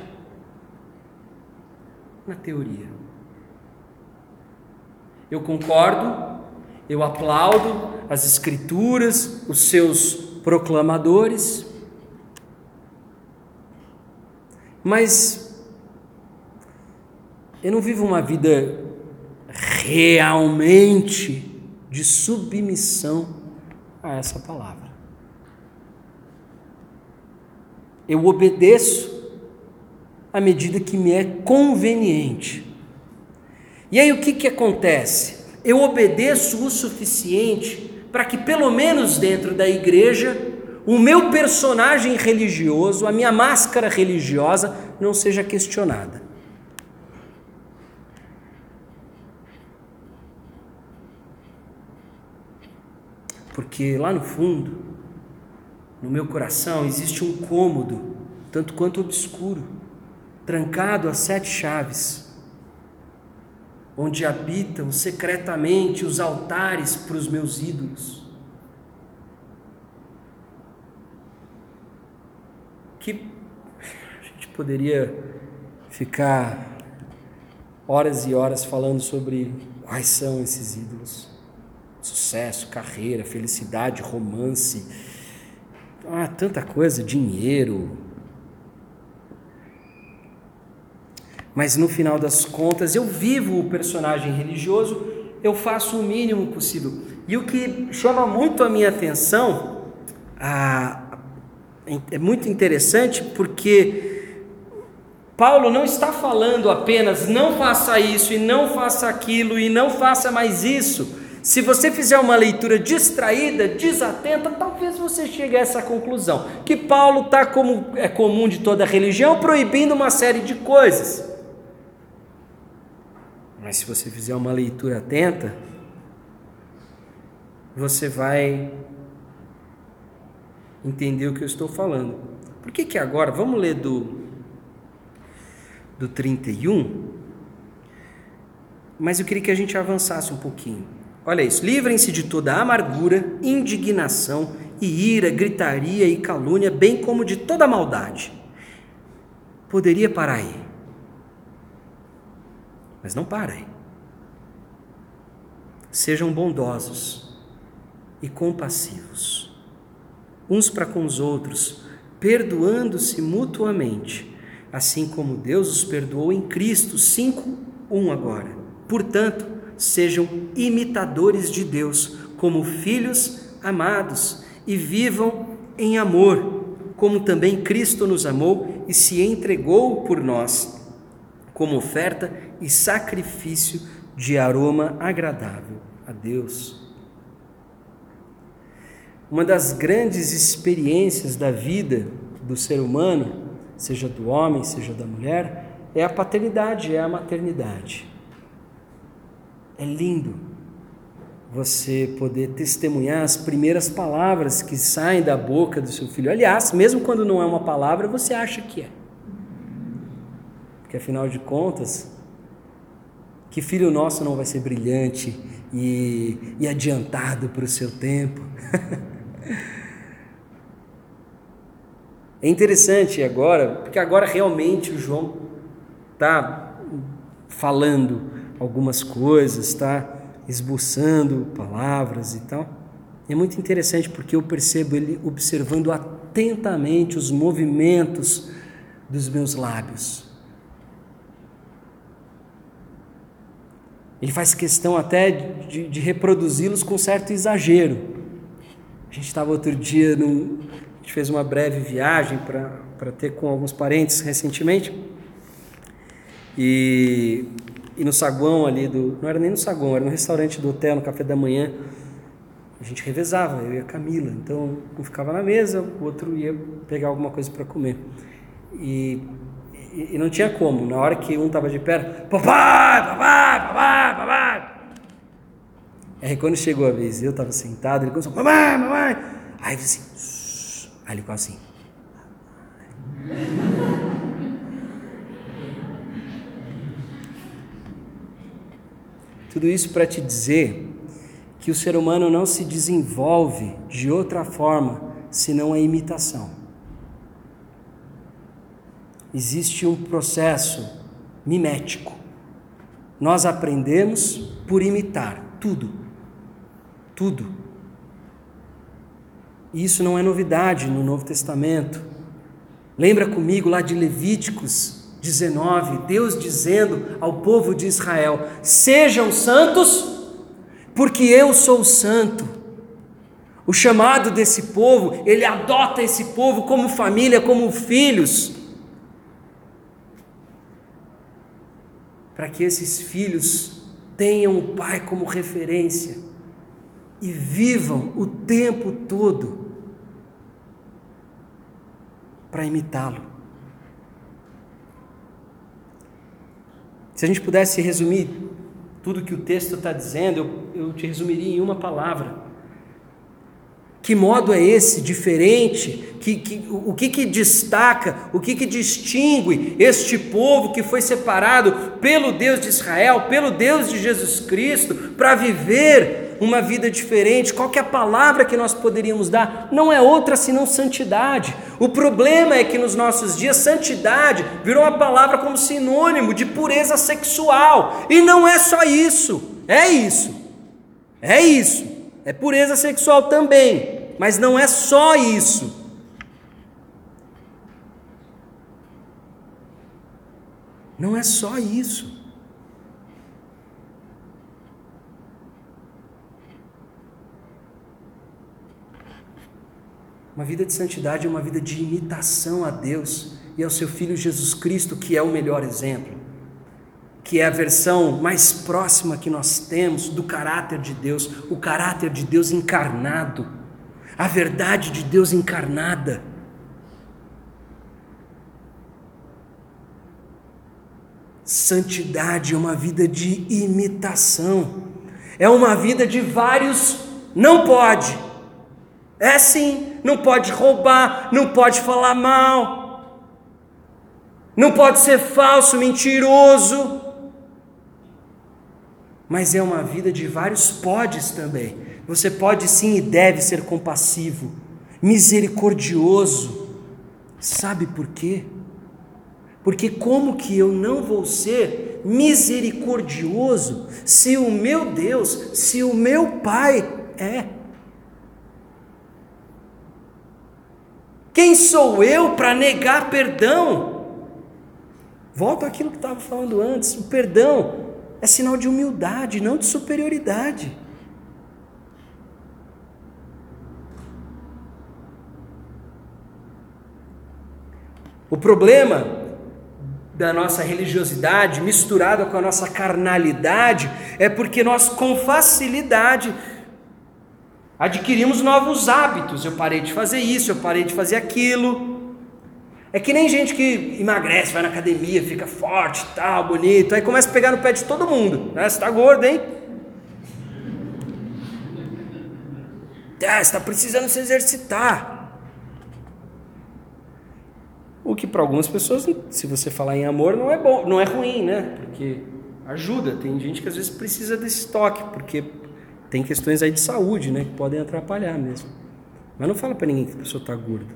na teoria. Eu concordo, eu aplaudo as escrituras, os seus proclamadores, Mas eu não vivo uma vida realmente de submissão a essa palavra. Eu obedeço à medida que me é conveniente. E aí o que, que acontece? Eu obedeço o suficiente para que, pelo menos dentro da igreja, o meu personagem religioso, a minha máscara religiosa não seja questionada. Porque lá no fundo, no meu coração, existe um cômodo, tanto quanto obscuro, trancado a sete chaves, onde habitam secretamente os altares para os meus ídolos. que a gente poderia ficar horas e horas falando sobre quais são esses ídolos. sucesso, carreira, felicidade, romance, ah, tanta coisa, dinheiro. Mas no final das contas, eu vivo o personagem religioso, eu faço o mínimo possível. E o que chama muito a minha atenção, ah, é muito interessante porque Paulo não está falando apenas não faça isso e não faça aquilo e não faça mais isso. Se você fizer uma leitura distraída, desatenta, talvez você chegue a essa conclusão: que Paulo está, como é comum de toda religião, proibindo uma série de coisas. Mas se você fizer uma leitura atenta, você vai entender o que eu estou falando. Por que que agora, vamos ler do, do 31, mas eu queria que a gente avançasse um pouquinho. Olha isso: livrem-se de toda amargura, indignação e ira, gritaria e calúnia, bem como de toda maldade. Poderia parar aí, mas não para aí. Sejam bondosos e compassivos, uns para com os outros, perdoando-se mutuamente, assim como Deus os perdoou em Cristo 5, 1 agora. Portanto, sejam imitadores de Deus, como filhos amados, e vivam em amor, como também Cristo nos amou e se entregou por nós, como oferta e sacrifício de aroma agradável a Deus. Uma das grandes experiências da vida do ser humano, seja do homem, seja da mulher, é a paternidade, é a maternidade. É lindo você poder testemunhar as primeiras palavras que saem da boca do seu filho. Aliás, mesmo quando não é uma palavra, você acha que é. Porque afinal de contas, que filho nosso não vai ser brilhante e, e adiantado para o seu tempo? é interessante agora, porque agora realmente o João está falando algumas coisas, está esboçando palavras e tal. É muito interessante porque eu percebo ele observando atentamente os movimentos dos meus lábios. Ele faz questão até de, de reproduzi-los com certo exagero. A gente estava outro dia, num, a gente fez uma breve viagem para ter com alguns parentes recentemente. E e no saguão ali do. Não era nem no saguão, era no restaurante do hotel, no café da manhã. A gente revezava, eu e a Camila. Então, um ficava na mesa, o outro ia pegar alguma coisa para comer. E, e, e, não tinha como. Na hora que um estava de pé, papai, papai, papai, papai. Aí quando chegou a vez, eu estava sentado, ele começou, papai, papai. Aí eu assim, aí ele ficou assim. Tudo isso para te dizer que o ser humano não se desenvolve de outra forma senão a imitação. Existe um processo mimético. Nós aprendemos por imitar tudo. Tudo. E isso não é novidade no Novo Testamento. Lembra comigo lá de Levíticos 19, Deus dizendo ao povo de Israel: Sejam santos, porque eu sou santo. O chamado desse povo, ele adota esse povo como família, como filhos, para que esses filhos tenham o pai como referência e vivam o tempo todo para imitá-lo. Se a gente pudesse resumir tudo que o texto está dizendo, eu, eu te resumiria em uma palavra. Que modo é esse diferente? Que, que, o que, que destaca, o que, que distingue este povo que foi separado pelo Deus de Israel, pelo Deus de Jesus Cristo, para viver uma vida diferente, qual que é a palavra que nós poderíamos dar? Não é outra senão santidade. O problema é que nos nossos dias santidade virou uma palavra como sinônimo de pureza sexual. E não é só isso. É isso. É isso. é pureza sexual também, mas não é só isso. Não é só isso. Uma vida de santidade é uma vida de imitação a Deus e ao seu Filho Jesus Cristo, que é o melhor exemplo, que é a versão mais próxima que nós temos do caráter de Deus, o caráter de Deus encarnado, a verdade de Deus encarnada. Santidade é uma vida de imitação, é uma vida de vários não pode. É assim, não pode roubar, não pode falar mal, não pode ser falso, mentiroso. Mas é uma vida de vários podes também. Você pode sim e deve ser compassivo, misericordioso. Sabe por quê? Porque como que eu não vou ser misericordioso se o meu Deus, se o meu Pai é? Quem sou eu para negar perdão? Volto àquilo que estava falando antes: o perdão é sinal de humildade, não de superioridade. O problema da nossa religiosidade misturada com a nossa carnalidade é porque nós, com facilidade, adquirimos novos hábitos. Eu parei de fazer isso, eu parei de fazer aquilo. É que nem gente que emagrece, vai na academia, fica forte, tal, bonito, aí começa a pegar no pé de todo mundo. Né? Você está gordo, hein? Ah, você está precisando se exercitar. O que para algumas pessoas, se você falar em amor, não é bom, não é ruim, né? Porque ajuda. Tem gente que às vezes precisa desse toque, porque tem questões aí de saúde, né, que podem atrapalhar mesmo. Mas não fala para ninguém que a pessoa está gorda.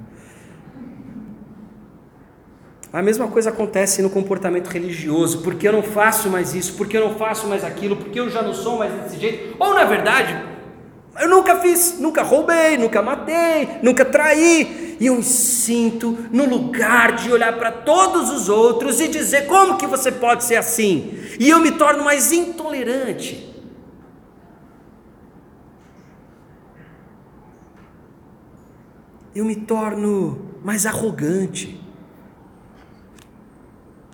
A mesma coisa acontece no comportamento religioso. Porque eu não faço mais isso, porque eu não faço mais aquilo, porque eu já não sou mais desse jeito. Ou na verdade, eu nunca fiz, nunca roubei, nunca matei, nunca traí. E eu sinto no lugar de olhar para todos os outros e dizer: como que você pode ser assim? E eu me torno mais intolerante. eu me torno mais arrogante.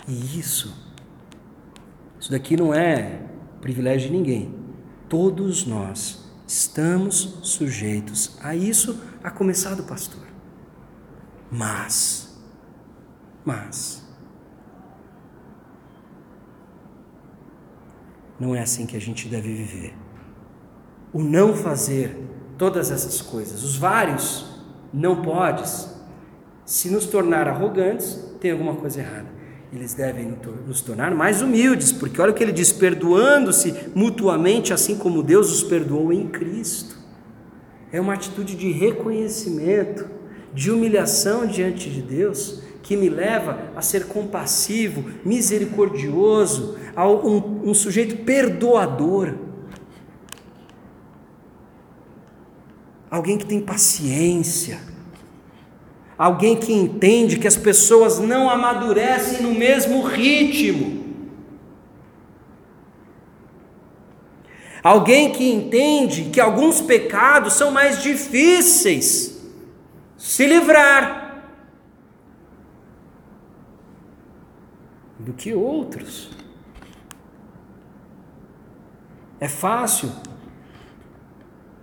E isso, isso daqui não é privilégio de ninguém. Todos nós estamos sujeitos a isso, a começar do pastor. Mas, mas, não é assim que a gente deve viver. O não fazer todas essas coisas, os vários não podes, se nos tornar arrogantes, tem alguma coisa errada. Eles devem nos tornar mais humildes, porque olha o que ele diz: perdoando-se mutuamente, assim como Deus os perdoou em Cristo. É uma atitude de reconhecimento, de humilhação diante de Deus, que me leva a ser compassivo, misericordioso, a um, um sujeito perdoador. alguém que tem paciência, alguém que entende que as pessoas não amadurecem no mesmo ritmo. Alguém que entende que alguns pecados são mais difíceis se livrar do que outros. É fácil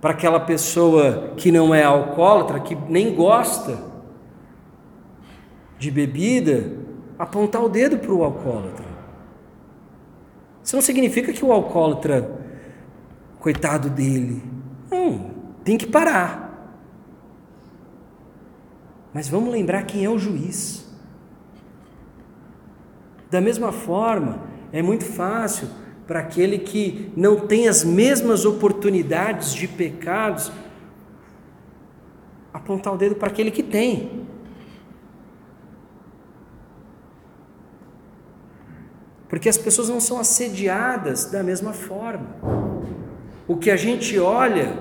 para aquela pessoa que não é alcoólatra, que nem gosta de bebida, apontar o dedo para o alcoólatra. Isso não significa que o alcoólatra, coitado dele, tem que parar. Mas vamos lembrar quem é o juiz. Da mesma forma, é muito fácil para aquele que não tem as mesmas oportunidades de pecados, apontar o dedo para aquele que tem. porque as pessoas não são assediadas da mesma forma. O que a gente olha,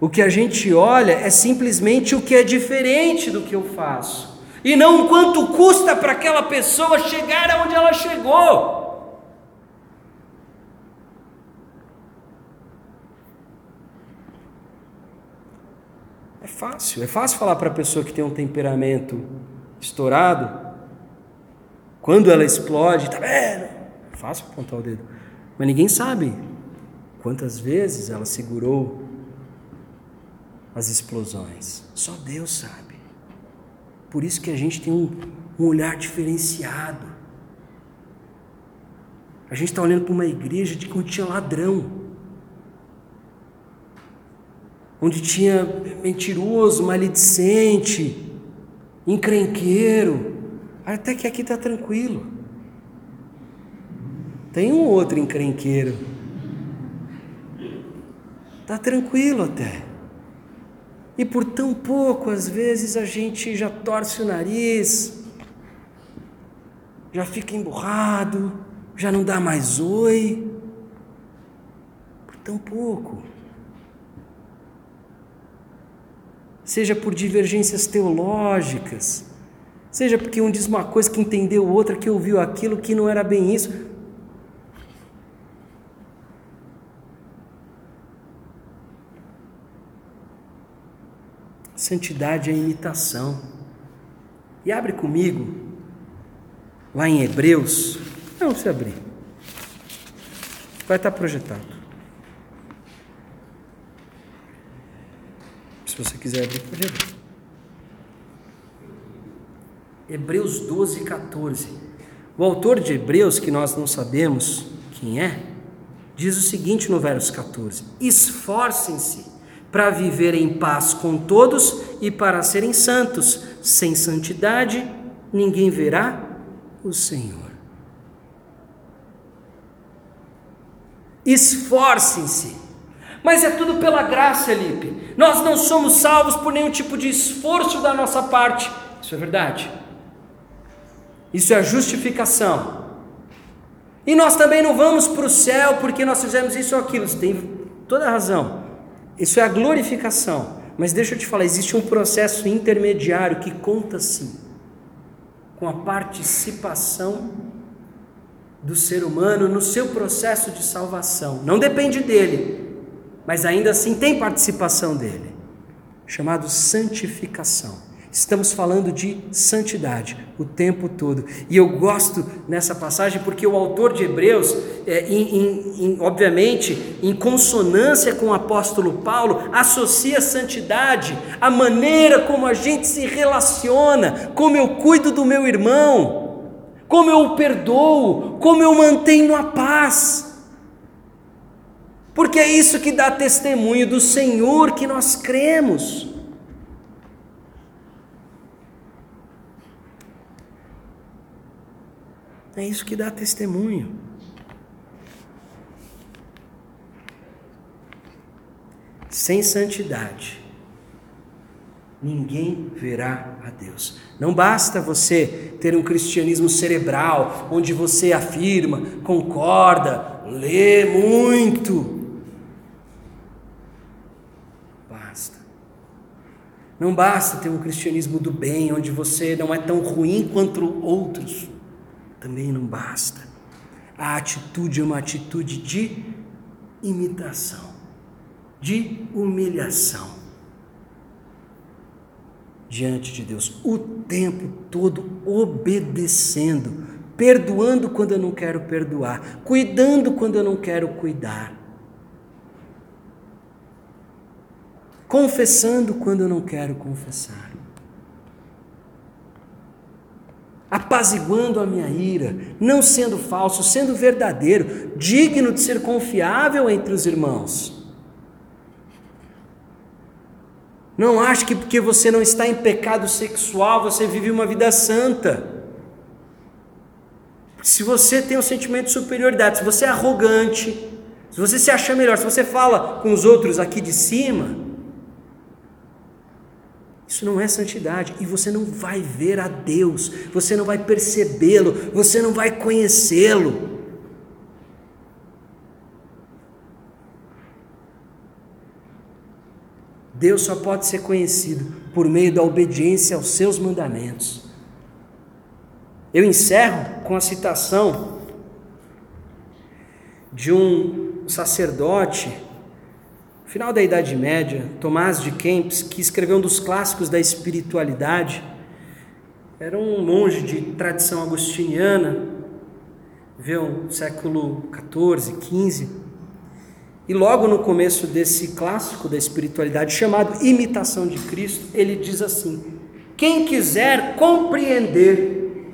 o que a gente olha é simplesmente o que é diferente do que eu faço, e não quanto custa para aquela pessoa chegar aonde ela chegou. É fácil, é fácil falar para a pessoa que tem um temperamento estourado, quando ela explode, tá vendo? Fácil apontar o dedo, mas ninguém sabe quantas vezes ela segurou as explosões. Só Deus sabe. Por isso que a gente tem um, um olhar diferenciado. A gente está olhando para uma igreja de onde tinha ladrão, onde tinha mentiroso, maledicente, encrenqueiro. Até que aqui está tranquilo. Tem um outro encrenqueiro. Está tranquilo até. E por tão pouco, às vezes, a gente já torce o nariz, já fica emburrado, já não dá mais oi. Por tão pouco. Seja por divergências teológicas, seja porque um diz uma coisa que entendeu outra, que ouviu aquilo que não era bem isso. Santidade é imitação. E abre comigo, lá em Hebreus. Não se abrir. Vai estar projetado. Se você quiser abrir, pode abrir. Hebreus 12, 14. O autor de Hebreus, que nós não sabemos quem é, diz o seguinte no verso 14: Esforcem-se para viver em paz com todos e para serem santos. Sem santidade, ninguém verá o Senhor. Esforcem-se. Mas é tudo pela graça, Lipe. Nós não somos salvos por nenhum tipo de esforço da nossa parte. Isso é verdade. Isso é a justificação. E nós também não vamos para o céu porque nós fizemos isso ou aquilo. Você tem toda a razão. Isso é a glorificação. Mas deixa eu te falar, existe um processo intermediário que conta sim com a participação do ser humano no seu processo de salvação. Não depende dele, mas ainda assim tem participação dele, chamado santificação. Estamos falando de santidade o tempo todo. E eu gosto nessa passagem porque o autor de Hebreus, é, em, em, obviamente, em consonância com o apóstolo Paulo, associa santidade à maneira como a gente se relaciona, como eu cuido do meu irmão, como eu o perdoo, como eu mantenho a paz. Porque é isso que dá testemunho do Senhor que nós cremos. É isso que dá testemunho. Sem santidade, ninguém verá a Deus. Não basta você ter um cristianismo cerebral, onde você afirma, concorda, lê muito. Basta. Não basta ter um cristianismo do bem, onde você não é tão ruim quanto outros também não basta. A atitude é uma atitude de imitação, de humilhação diante de Deus, o tempo todo obedecendo, perdoando quando eu não quero perdoar, cuidando quando eu não quero cuidar, confessando quando eu não quero confessar. apaziguando a minha ira, não sendo falso, sendo verdadeiro, digno de ser confiável entre os irmãos. Não ache que porque você não está em pecado sexual, você vive uma vida santa. Se você tem um sentimento de superioridade, se você é arrogante, se você se acha melhor, se você fala com os outros aqui de cima, isso não é santidade e você não vai ver a Deus, você não vai percebê-lo, você não vai conhecê-lo. Deus só pode ser conhecido por meio da obediência aos seus mandamentos. Eu encerro com a citação de um sacerdote, final da Idade Média, Tomás de Kempis, que escreveu um dos clássicos da espiritualidade. Era um monge de tradição agostiniana, viveu no século 14, 15. E logo no começo desse clássico da espiritualidade, chamado Imitação de Cristo, ele diz assim: Quem quiser compreender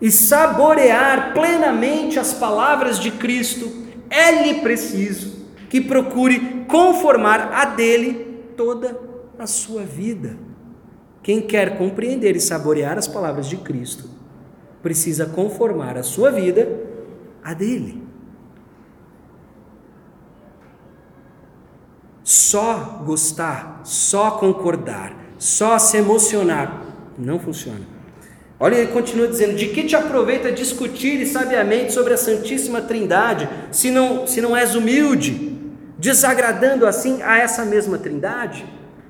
e saborear plenamente as palavras de Cristo, é-lhe preciso que procure conformar a dele toda a sua vida. Quem quer compreender e saborear as palavras de Cristo, precisa conformar a sua vida a dele. Só gostar, só concordar, só se emocionar, não funciona. Olha, ele continua dizendo: De que te aproveita discutir sabiamente sobre a Santíssima Trindade, se não, se não és humilde, desagradando assim a essa mesma Trindade?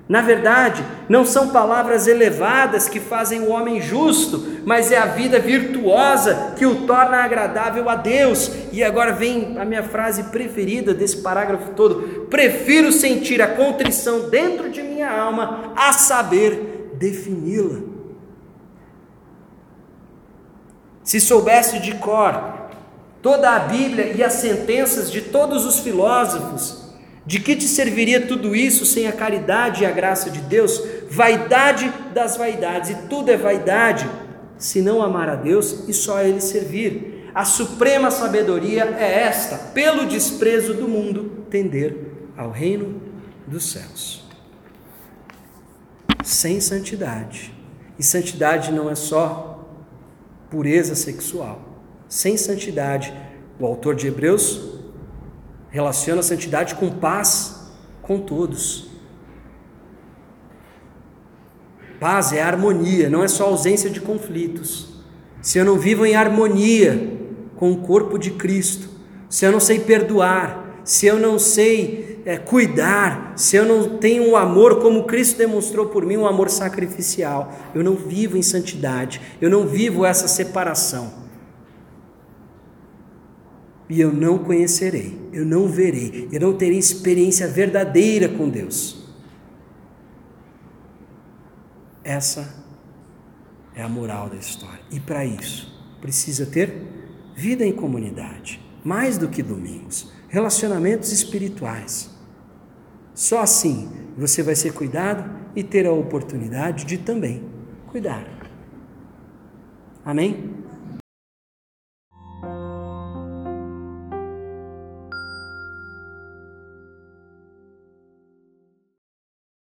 Na verdade, não são palavras elevadas que fazem o homem justo, mas é a vida virtuosa que o torna agradável a Deus. E agora vem a minha frase preferida desse parágrafo todo: prefiro sentir a contrição dentro de minha alma, a saber defini-la. Se soubesse de cor toda a Bíblia e as sentenças de todos os filósofos, de que te serviria tudo isso sem a caridade e a graça de Deus? Vaidade das vaidades, e tudo é vaidade, se não amar a Deus e só a Ele servir. A suprema sabedoria é esta: pelo desprezo do mundo, tender ao reino dos céus. Sem santidade, e santidade não é só pureza sexual, sem santidade, o autor de Hebreus relaciona a santidade com paz com todos. Paz é harmonia, não é só ausência de conflitos. Se eu não vivo em harmonia com o corpo de Cristo, se eu não sei perdoar, se eu não sei é, cuidar, se eu não tenho um amor como Cristo demonstrou por mim, um amor sacrificial, eu não vivo em santidade, eu não vivo essa separação e eu não conhecerei, eu não verei, eu não terei experiência verdadeira com Deus. Essa é a moral da história. E para isso, precisa ter vida em comunidade, mais do que domingos, relacionamentos espirituais. Só assim você vai ser cuidado e ter a oportunidade de também cuidar. Amém?